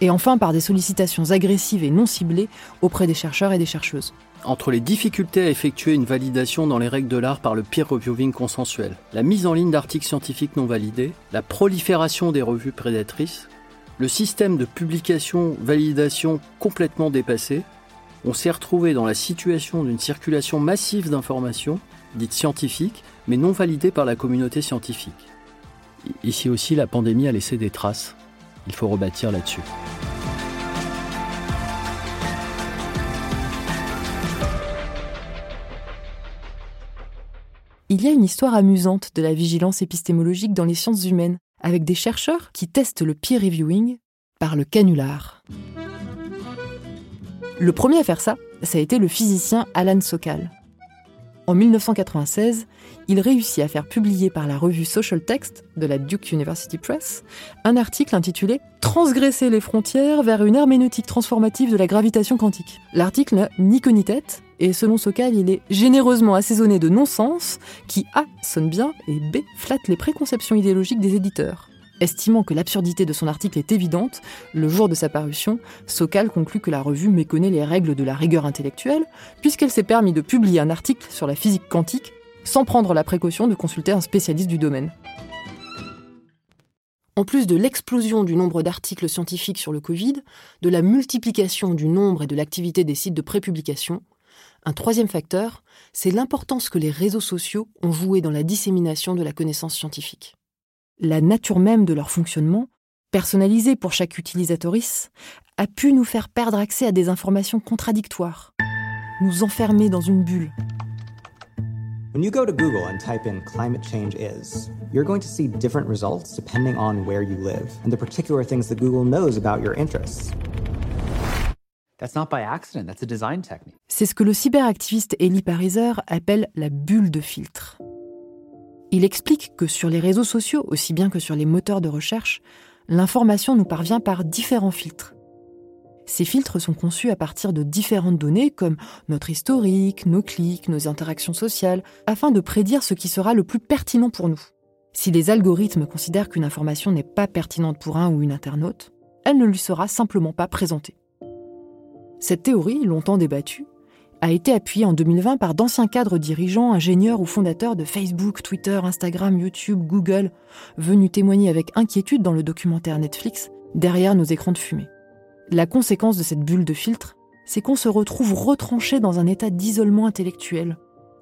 et enfin par des sollicitations agressives et non ciblées auprès des chercheurs et des chercheuses entre les difficultés à effectuer une validation dans les règles de l'art par le peer reviewing consensuel, la mise en ligne d'articles scientifiques non validés, la prolifération des revues prédatrices, le système de publication-validation complètement dépassé, on s'est retrouvé dans la situation d'une circulation massive d'informations, dites scientifiques, mais non validées par la communauté scientifique. Ici aussi, la pandémie a laissé des traces. Il faut rebâtir là-dessus. Il y a une histoire amusante de la vigilance épistémologique dans les sciences humaines, avec des chercheurs qui testent le peer reviewing par le canular. Le premier à faire ça, ça a été le physicien Alan Sokal. En 1996, il réussit à faire publier par la revue Social Text de la Duke University Press un article intitulé Transgresser les frontières vers une herméneutique transformative de la gravitation quantique. L'article n'a ni queue ni tête, et selon Sokal, il est généreusement assaisonné de non-sens qui A sonne bien et B flatte les préconceptions idéologiques des éditeurs. Estimant que l'absurdité de son article est évidente, le jour de sa parution, Sokal conclut que la revue méconnaît les règles de la rigueur intellectuelle, puisqu'elle s'est permis de publier un article sur la physique quantique sans prendre la précaution de consulter un spécialiste du domaine. En plus de l'explosion du nombre d'articles scientifiques sur le Covid, de la multiplication du nombre et de l'activité des sites de prépublication, un troisième facteur, c'est l'importance que les réseaux sociaux ont joué dans la dissémination de la connaissance scientifique la nature même de leur fonctionnement, personnalisée pour chaque utilisatrice, a pu nous faire perdre accès à des informations contradictoires, nous enfermer dans une bulle. When you go to Google and type in climate change is, you're going to see different results depending on where you live and the particular things that Google knows about your interests. That's not by accident, that's a design technique. C'est ce que le cyberactiviste Elie Pariser appelle la bulle de filtre. Il explique que sur les réseaux sociaux, aussi bien que sur les moteurs de recherche, l'information nous parvient par différents filtres. Ces filtres sont conçus à partir de différentes données comme notre historique, nos clics, nos interactions sociales, afin de prédire ce qui sera le plus pertinent pour nous. Si les algorithmes considèrent qu'une information n'est pas pertinente pour un ou une internaute, elle ne lui sera simplement pas présentée. Cette théorie, longtemps débattue, a été appuyée en 2020 par d'anciens cadres dirigeants, ingénieurs ou fondateurs de Facebook, Twitter, Instagram, YouTube, Google, venus témoigner avec inquiétude dans le documentaire Netflix Derrière nos écrans de fumée. La conséquence de cette bulle de filtre, c'est qu'on se retrouve retranché dans un état d'isolement intellectuel,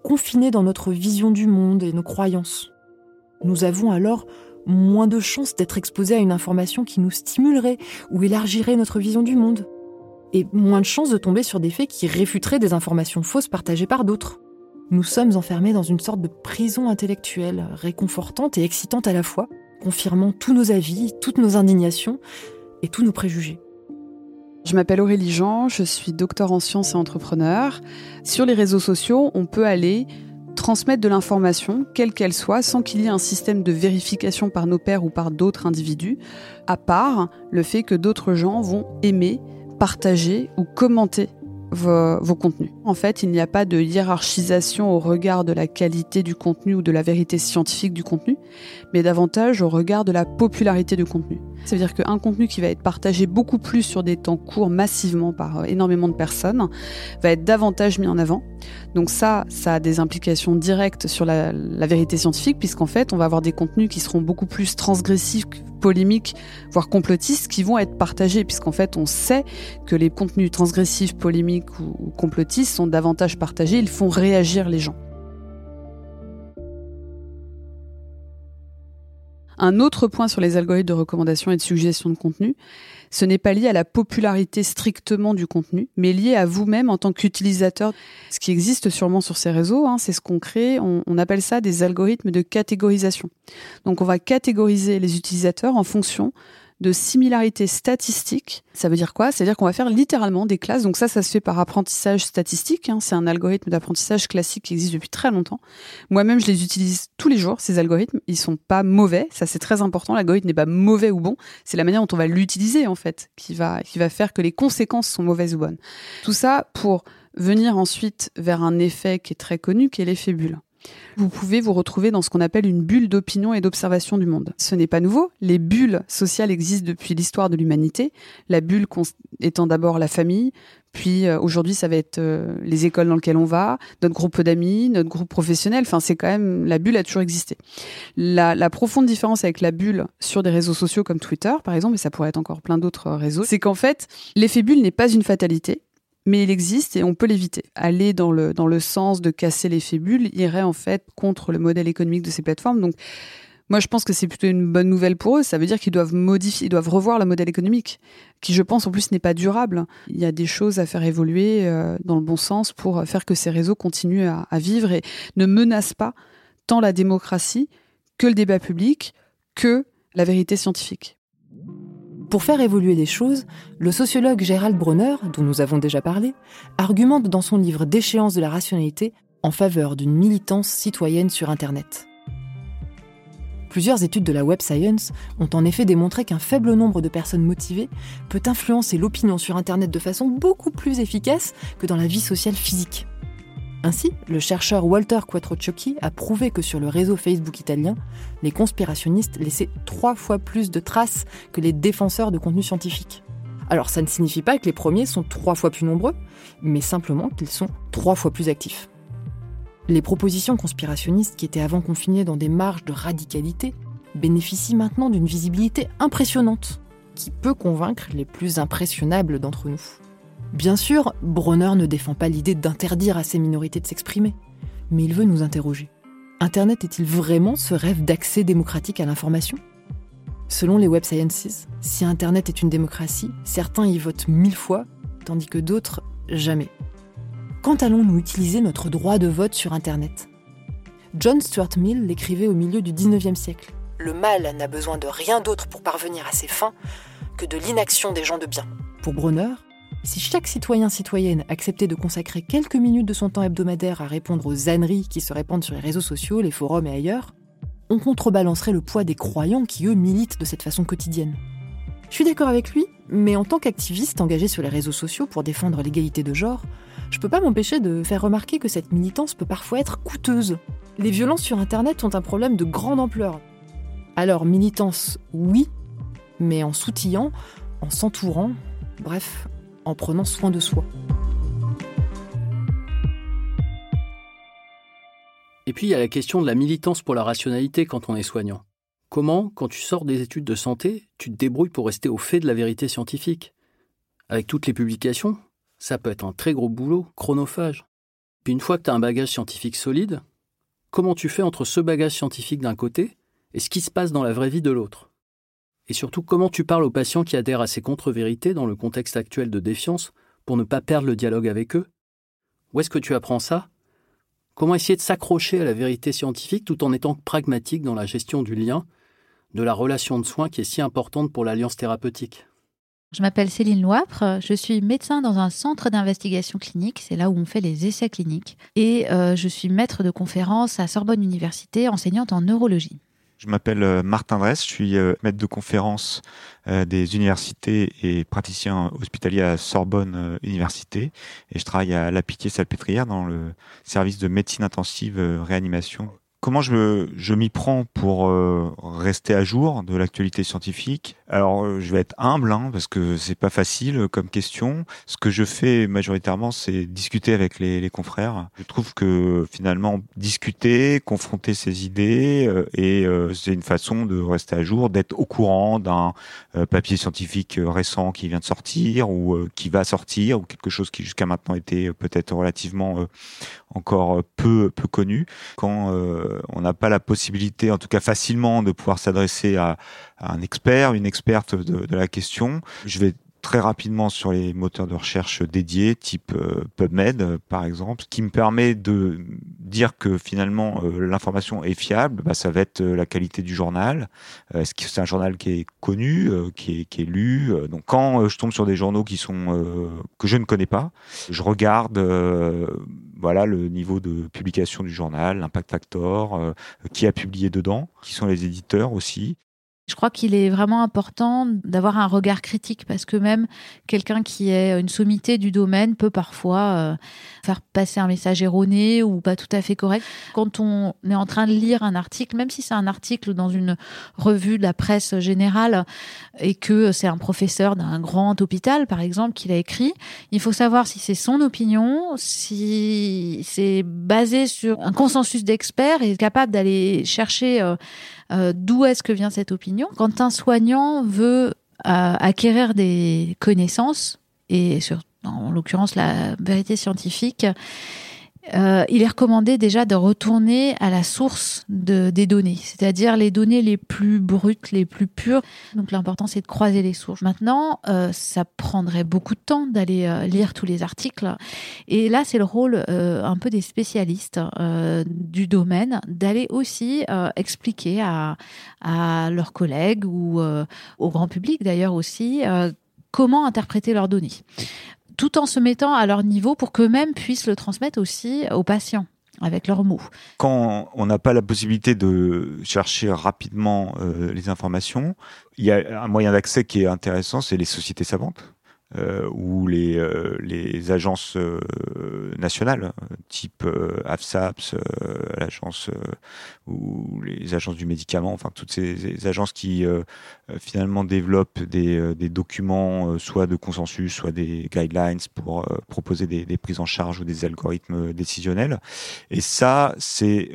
confiné dans notre vision du monde et nos croyances. Nous avons alors moins de chances d'être exposés à une information qui nous stimulerait ou élargirait notre vision du monde, et moins de chances de tomber sur des faits qui réfuteraient des informations fausses partagées par d'autres. Nous sommes enfermés dans une sorte de prison intellectuelle, réconfortante et excitante à la fois, confirmant tous nos avis, toutes nos indignations et tous nos préjugés. Je m'appelle Aurélie Jean, je suis docteur en sciences et entrepreneur. Sur les réseaux sociaux, on peut aller transmettre de l'information, quelle qu'elle soit, sans qu'il y ait un système de vérification par nos pairs ou par d'autres individus, à part le fait que d'autres gens vont aimer, partager ou commenter vos, contenus. En fait, il n'y a pas de hiérarchisation au regard de la qualité du contenu ou de la vérité scientifique du contenu, mais davantage au regard de la popularité du contenu. Ça veut dire qu'un contenu qui va être partagé beaucoup plus sur des temps courts massivement par euh, énormément de personnes va être davantage mis en avant. Donc ça, ça a des implications directes sur la, la vérité scientifique, puisqu'en fait, on va avoir des contenus qui seront beaucoup plus transgressifs, polémiques, voire complotistes, qui vont être partagés, puisqu'en fait, on sait que les contenus transgressifs, polémiques ou complotistes sont davantage partagés, ils font réagir les gens. Un autre point sur les algorithmes de recommandation et de suggestion de contenu, ce n'est pas lié à la popularité strictement du contenu, mais lié à vous-même en tant qu'utilisateur. Ce qui existe sûrement sur ces réseaux, hein, c'est ce qu'on crée, on, on appelle ça des algorithmes de catégorisation. Donc on va catégoriser les utilisateurs en fonction de similarité statistique. Ça veut dire quoi? C'est-à-dire qu'on va faire littéralement des classes. Donc ça, ça se fait par apprentissage statistique. Hein. C'est un algorithme d'apprentissage classique qui existe depuis très longtemps. Moi-même, je les utilise tous les jours, ces algorithmes. Ils sont pas mauvais. Ça, c'est très important. L'algorithme n'est pas mauvais ou bon. C'est la manière dont on va l'utiliser, en fait, qui va, qui va faire que les conséquences sont mauvaises ou bonnes. Tout ça pour venir ensuite vers un effet qui est très connu, qui est l'effet bulle vous pouvez vous retrouver dans ce qu'on appelle une bulle d'opinion et d'observation du monde. Ce n'est pas nouveau. Les bulles sociales existent depuis l'histoire de l'humanité. La bulle étant d'abord la famille, puis euh, aujourd'hui ça va être euh, les écoles dans lesquelles on va, notre groupe d'amis, notre groupe professionnel. Enfin, c'est quand même la bulle a toujours existé. La, la profonde différence avec la bulle sur des réseaux sociaux comme Twitter, par exemple, et ça pourrait être encore plein d'autres réseaux, c'est qu'en fait l'effet bulle n'est pas une fatalité mais il existe et on peut l'éviter. Aller dans le, dans sens de casser les fébules irait en fait contre le modèle économique de ces plateformes. Donc, moi, je pense que c'est plutôt une bonne nouvelle pour eux. Ça veut dire qu'ils doivent modifier, ils doivent revoir le modèle économique, qui, je pense, en plus, n'est pas durable. Il y a des choses à faire évoluer euh, dans le bon sens pour faire que ces réseaux continuent à vivre et ne menacent pas tant la démocratie que le débat public que la vérité scientifique. Pour faire évoluer les choses, le sociologue Gérald Bronner, dont nous avons déjà parlé, argumente dans son livre Déchéance de la rationalité en faveur d'une militance citoyenne sur Internet. Plusieurs études de la web science ont en effet démontré qu'un faible nombre de personnes motivées peut influencer l'opinion sur Internet de façon beaucoup plus efficace que dans la vie sociale physique. Ainsi, le chercheur Walter Quattrociocchi a prouvé que sur le réseau Facebook italien, les conspirationnistes laissaient trois fois plus de traces que les défenseurs de contenu scientifique. Alors ça ne signifie pas que les premiers sont trois fois plus nombreux, mais simplement qu'ils sont trois fois plus actifs. Les propositions conspirationnistes qui étaient avant confinées dans des marges de radicalité bénéficient maintenant d'une visibilité impressionnante, qui peut convaincre les plus impressionnables d'entre nous. Bien sûr, Bronner ne défend pas l'idée d'interdire à ces minorités de s'exprimer, mais il veut nous interroger. Internet est-il vraiment ce rêve d'accès démocratique à l'information? Selon les Web Sciences, si Internet est une démocratie, certains y votent mille fois, tandis que d'autres jamais. Quand allons-nous utiliser notre droit de vote sur Internet? John Stuart Mill l'écrivait au milieu du 19e siècle. Le mal n'a besoin de rien d'autre pour parvenir à ses fins que de l'inaction des gens de bien. Pour Bronner, si chaque citoyen-citoyenne acceptait de consacrer quelques minutes de son temps hebdomadaire à répondre aux âneries qui se répandent sur les réseaux sociaux, les forums et ailleurs, on contrebalancerait le poids des croyants qui, eux, militent de cette façon quotidienne. Je suis d'accord avec lui, mais en tant qu'activiste engagé sur les réseaux sociaux pour défendre l'égalité de genre, je peux pas m'empêcher de faire remarquer que cette militance peut parfois être coûteuse. Les violences sur Internet sont un problème de grande ampleur. Alors, militance, oui, mais en s'outillant, en s'entourant, bref, en prenant soin de soi. Et puis il y a la question de la militance pour la rationalité quand on est soignant. Comment, quand tu sors des études de santé, tu te débrouilles pour rester au fait de la vérité scientifique? Avec toutes les publications, ça peut être un très gros boulot, chronophage. Puis une fois que tu as un bagage scientifique solide, comment tu fais entre ce bagage scientifique d'un côté et ce qui se passe dans la vraie vie de l'autre? Et surtout, comment tu parles aux patients qui adhèrent à ces contre-vérités dans le contexte actuel de défiance pour ne pas perdre le dialogue avec eux? Où est-ce que tu apprends ça? Comment essayer de s'accrocher à la vérité scientifique tout en étant pragmatique dans la gestion du lien, de la relation de soins qui est si importante pour l'alliance thérapeutique? Je m'appelle Céline Loipre, je suis médecin dans un centre d'investigation clinique, c'est là où on fait les essais cliniques, et euh, je suis maître de conférence à Sorbonne Université, enseignante en neurologie. Je m'appelle euh, Martin Dress, je suis euh, maître de conférence des universités et praticien hospitalier à Sorbonne Université. Et je travaille à La Pitié-Salpêtrière dans le service de médecine intensive réanimation. Comment je, je m'y prends pour euh, rester à jour de l'actualité scientifique Alors, euh, je vais être humble hein, parce que c'est pas facile euh, comme question. Ce que je fais majoritairement, c'est discuter avec les, les, confrères. Je trouve que finalement, discuter, confronter ses idées, et c'est une façon de rester à jour, d'être au courant d'un papier scientifique récent qui vient de sortir ou qui va sortir ou quelque chose qui jusqu'à maintenant était peut-être relativement encore peu peu connu. Quand euh, on n'a pas la possibilité, en tout cas facilement, de pouvoir s'adresser à, un expert, une experte de, de la question. Je vais très rapidement sur les moteurs de recherche dédiés, type euh, PubMed par exemple, qui me permet de dire que finalement euh, l'information est fiable, bah, ça va être euh, la qualité du journal. Est-ce que c'est un journal qui est connu, qui est, qui, est, lu Donc quand je tombe sur des journaux qui sont que je ne connais pas, je regarde voilà le niveau de publication du journal, l'impact factor, qui a publié dedans, qui sont les éditeurs aussi. Je crois qu'il est vraiment important d'avoir un regard critique parce que même quelqu'un qui est une sommité du domaine peut parfois euh, faire passer un message erroné ou pas tout à fait correct. Quand on est en train de lire un article, même si c'est un article dans une revue de la presse générale et que c'est un professeur d'un grand hôpital, par exemple, qui l'a écrit, il faut savoir si c'est son opinion, si c'est basé sur un consensus d'experts et capable d'aller chercher euh, d'où est-ce que vient cette opinion. Quand un soignant veut euh, acquérir des connaissances, et sur, en l'occurrence la vérité scientifique, euh, il est recommandé déjà de retourner à la source de, des données, c'est-à-dire les données les plus brutes, les plus pures. Donc l'important c'est de croiser les sources. Maintenant, euh, ça prendrait beaucoup de temps d'aller euh, lire tous les articles. Et là, c'est le rôle un peu des spécialistes du domaine d'aller aussi expliquer à, leurs collègues ou au grand public d'ailleurs aussi comment interpréter leurs données tout en se mettant à leur niveau pour qu'eux-mêmes puissent le transmettre aussi aux patients avec leurs mots. Quand on n'a pas la possibilité de chercher rapidement euh, les informations, il y a un moyen d'accès qui est intéressant, c'est les sociétés savantes euh, ou les, euh, les agences euh, nationales, type AFSAPS, l'agence ou les agences du médicament, enfin toutes ces, agences qui finalement développent des, des documents, soit de consensus, soit des guidelines pour proposer des, des, prises en charge ou des algorithmes décisionnels. Et ça, c'est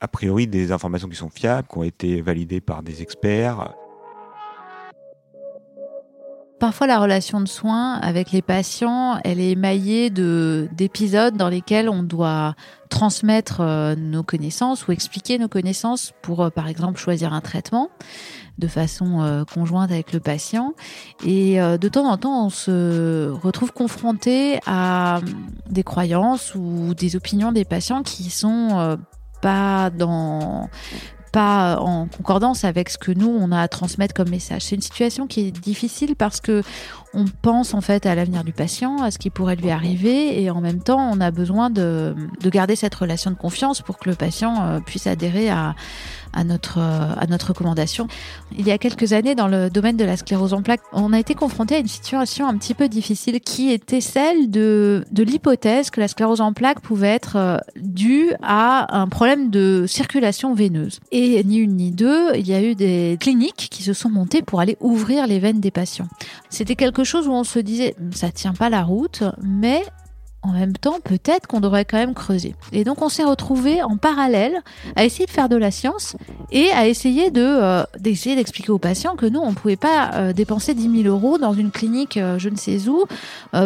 a priori des informations qui sont fiables, qui ont été validées par des experts Parfois, la relation de soins avec les patients, elle est émaillée de d'épisodes dans lesquels on doit transmettre euh, nos connaissances ou expliquer nos connaissances pour, euh, par exemple, choisir un traitement de façon euh, conjointe avec le patient. Et de temps en temps, on se retrouve confronté à des croyances ou des opinions des patients qui sont pas dans pas en concordance avec ce que nous on a à transmettre comme message. C'est une situation qui est difficile parce que on pense en fait à l'avenir du patient, à ce qui pourrait lui arriver, et en même temps, on a besoin de, de garder cette relation de confiance pour que le patient euh, puisse adhérer à, à notre, euh, à notre recommandation. Il y a quelques années, dans le domaine de la sclérose en plaques, on a été confronté à une situation un petit peu difficile qui était celle de, de l'hypothèse que la sclérose en plaques pouvait être euh, due à un problème de circulation veineuse. Et ni une ni deux, il y a eu des cliniques qui se sont montées pour aller ouvrir les veines des patients. C'était quelque chose où on se disait, ça tient pas la route, mais en même temps, peut-être qu'on devrait quand même creuser. Et donc, on s'est retrouvé en parallèle à essayer de faire de la science et à essayer euh, d'expliquer aux patients que nous, on ne pouvait pas euh, dépenser 10 000 euros dans une clinique, euh, je ne sais où,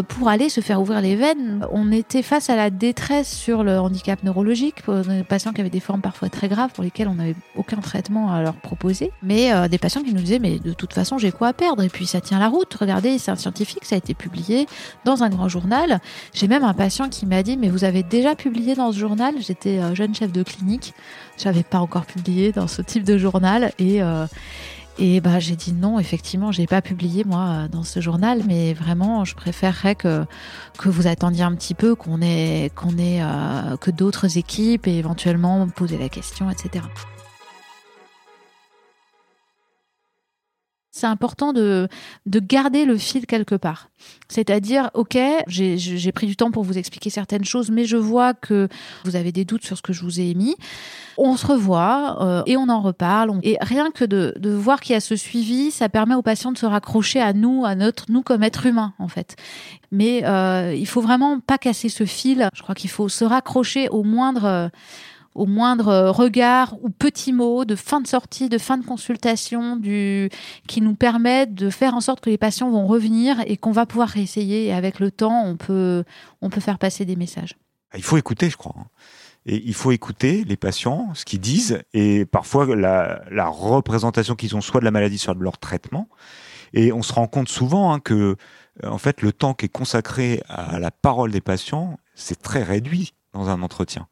pour aller se faire ouvrir les veines. On était face à la détresse sur le handicap neurologique pour des patients qui avaient des formes parfois très graves pour lesquelles on n'avait aucun traitement à leur proposer. Mais des patients qui nous disaient, mais de toute façon, j'ai quoi à perdre? Et puis, ça tient la route. Regardez, c'est un scientifique, ça a été publié dans un grand journal. J'ai même un patient qui m'a dit mais vous avez déjà publié dans ce journal? J'étais euh, jeune chef de clinique, j'avais pas encore publié dans ce type de journal. Et euh, et bah j'ai dit non, effectivement, j'ai pas publié moi euh, dans ce journal, mais vraiment je préférerais que que vous attendiez un petit peu, qu'on ait que d'autres équipes et éventuellement poser la question, etc. c'est important de, de garder le fil quelque part. C'est-à-dire, ok, j'ai pris du temps pour vous expliquer certaines choses, mais je vois que vous avez des doutes sur ce que je vous ai émis. On se revoit euh, et on en reparle. Et rien que de, de voir qu'il y a ce suivi, ça permet aux patients de se raccrocher à nous, à notre nous comme être humain en fait. Mais euh, il faut vraiment pas casser ce fil. Je crois qu'il faut se raccrocher au moindre au moindre euh, regard ou petit mot de fin de sortie, de fin de consultation, qui nous permettent de faire en sorte que les patients vont revenir et qu'on va pouvoir réessayer. Et avec le temps, on peut, on peut faire passer des messages. Il faut écouter, je crois. Hein. Et il faut écouter les patients, ce qu'ils disent, et parfois la, la représentation qu'ils ont soit de la maladie, soit de leur traitement. Et on se rend compte souvent hein, que, euh, en fait, le temps qui est consacré à la parole des patients, c'est très réduit dans un entretien.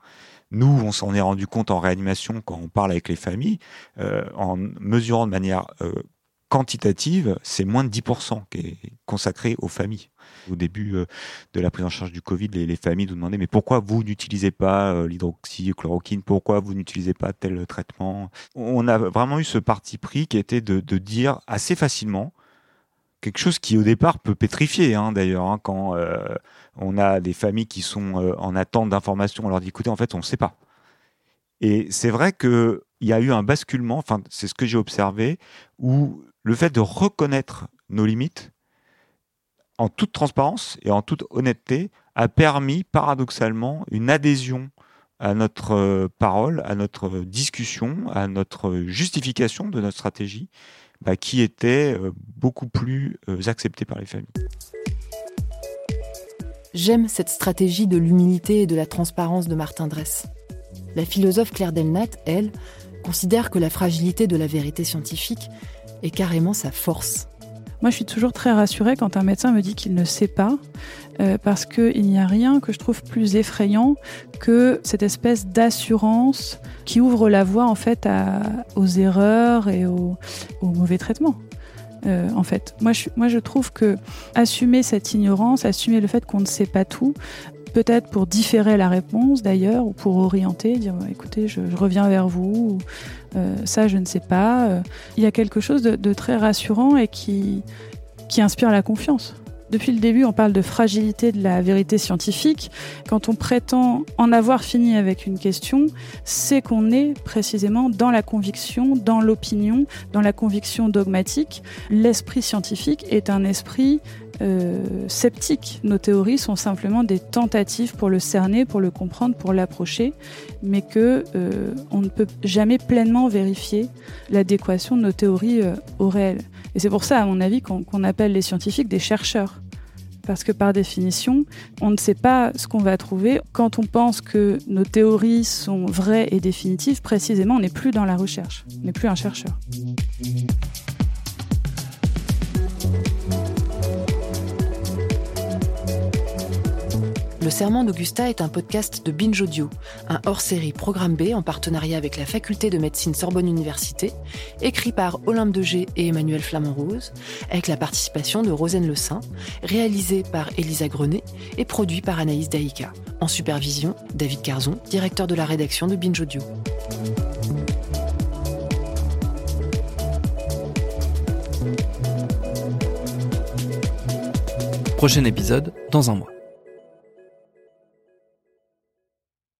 Nous, on s'en est rendu compte en réanimation quand on parle avec les familles, euh, en mesurant de manière euh, quantitative, c'est moins de 10% qui est consacré aux familles. Au début euh, de la prise en charge du Covid, les, familles nous demandaient mais pourquoi vous n'utilisez pas l'hydroxychloroquine? Pourquoi vous n'utilisez pas tel traitement? On a vraiment eu ce parti pris qui était de, dire assez facilement quelque chose qui au départ peut pétrifier hein, d'ailleurs hein, quand on a des familles qui sont euh, en attente d'informations. On leur dit écoutez, en fait, on ne sait pas. Et c'est vrai qu'il y a eu un basculement, enfin, c'est ce que j'ai observé, où le fait de reconnaître nos limites, en toute transparence et en toute honnêteté, a permis paradoxalement une adhésion à notre euh, parole, à notre discussion, à notre justification de notre stratégie, bah, qui était euh, beaucoup plus acceptée par les familles. J'aime cette stratégie de l'humilité et de la transparence de Martin Dress. La philosophe Claire Delnat, elle, considère que la fragilité de la vérité scientifique est carrément sa force. Moi, je suis toujours très rassurée quand un médecin me dit qu'il ne sait pas, euh, parce qu'il n'y a rien que je trouve plus effrayant que cette espèce d'assurance qui ouvre la voie en fait aux erreurs et aux, aux mauvais traitements. Euh, en fait. Moi je, moi, je trouve que assumer cette ignorance, assumer le fait qu'on ne sait pas tout, peut-être pour différer la réponse d'ailleurs, ou pour orienter, dire bah, écoutez, je, reviens vers vous, euh, ça je ne sais pas. Euh, il y a quelque chose de, de très rassurant et qui, qui inspire la confiance. Depuis le début, on parle de fragilité de la vérité scientifique. Quand on prétend en avoir fini avec une question, c'est qu'on est précisément dans la conviction, dans l'opinion, dans la conviction dogmatique. L'esprit scientifique est un esprit euh, sceptique. Nos théories sont simplement des tentatives pour le cerner, pour le comprendre, pour l'approcher, mais que euh, on ne peut jamais pleinement vérifier l'adéquation de nos théories euh, au réel. Et c'est pour ça, à mon avis, qu'on appelle les scientifiques des chercheurs. Parce que par définition, on ne sait pas ce qu'on va trouver. Quand on pense que nos théories sont vraies et définitives, précisément, on n'est plus dans la recherche, on n'est plus un chercheur. Le Serment d'Augusta est un podcast de Binge Audio, un hors-série Programme B en partenariat avec la faculté de médecine Sorbonne Université, écrit par Olympe de et Emmanuel Flamand-Rose, avec la participation de Rosane Le Saint, réalisé par Elisa Grenet et produit par Anaïs Daïka. En supervision, David Carzon, directeur de la rédaction de Binge Audio. Prochain épisode dans un mois.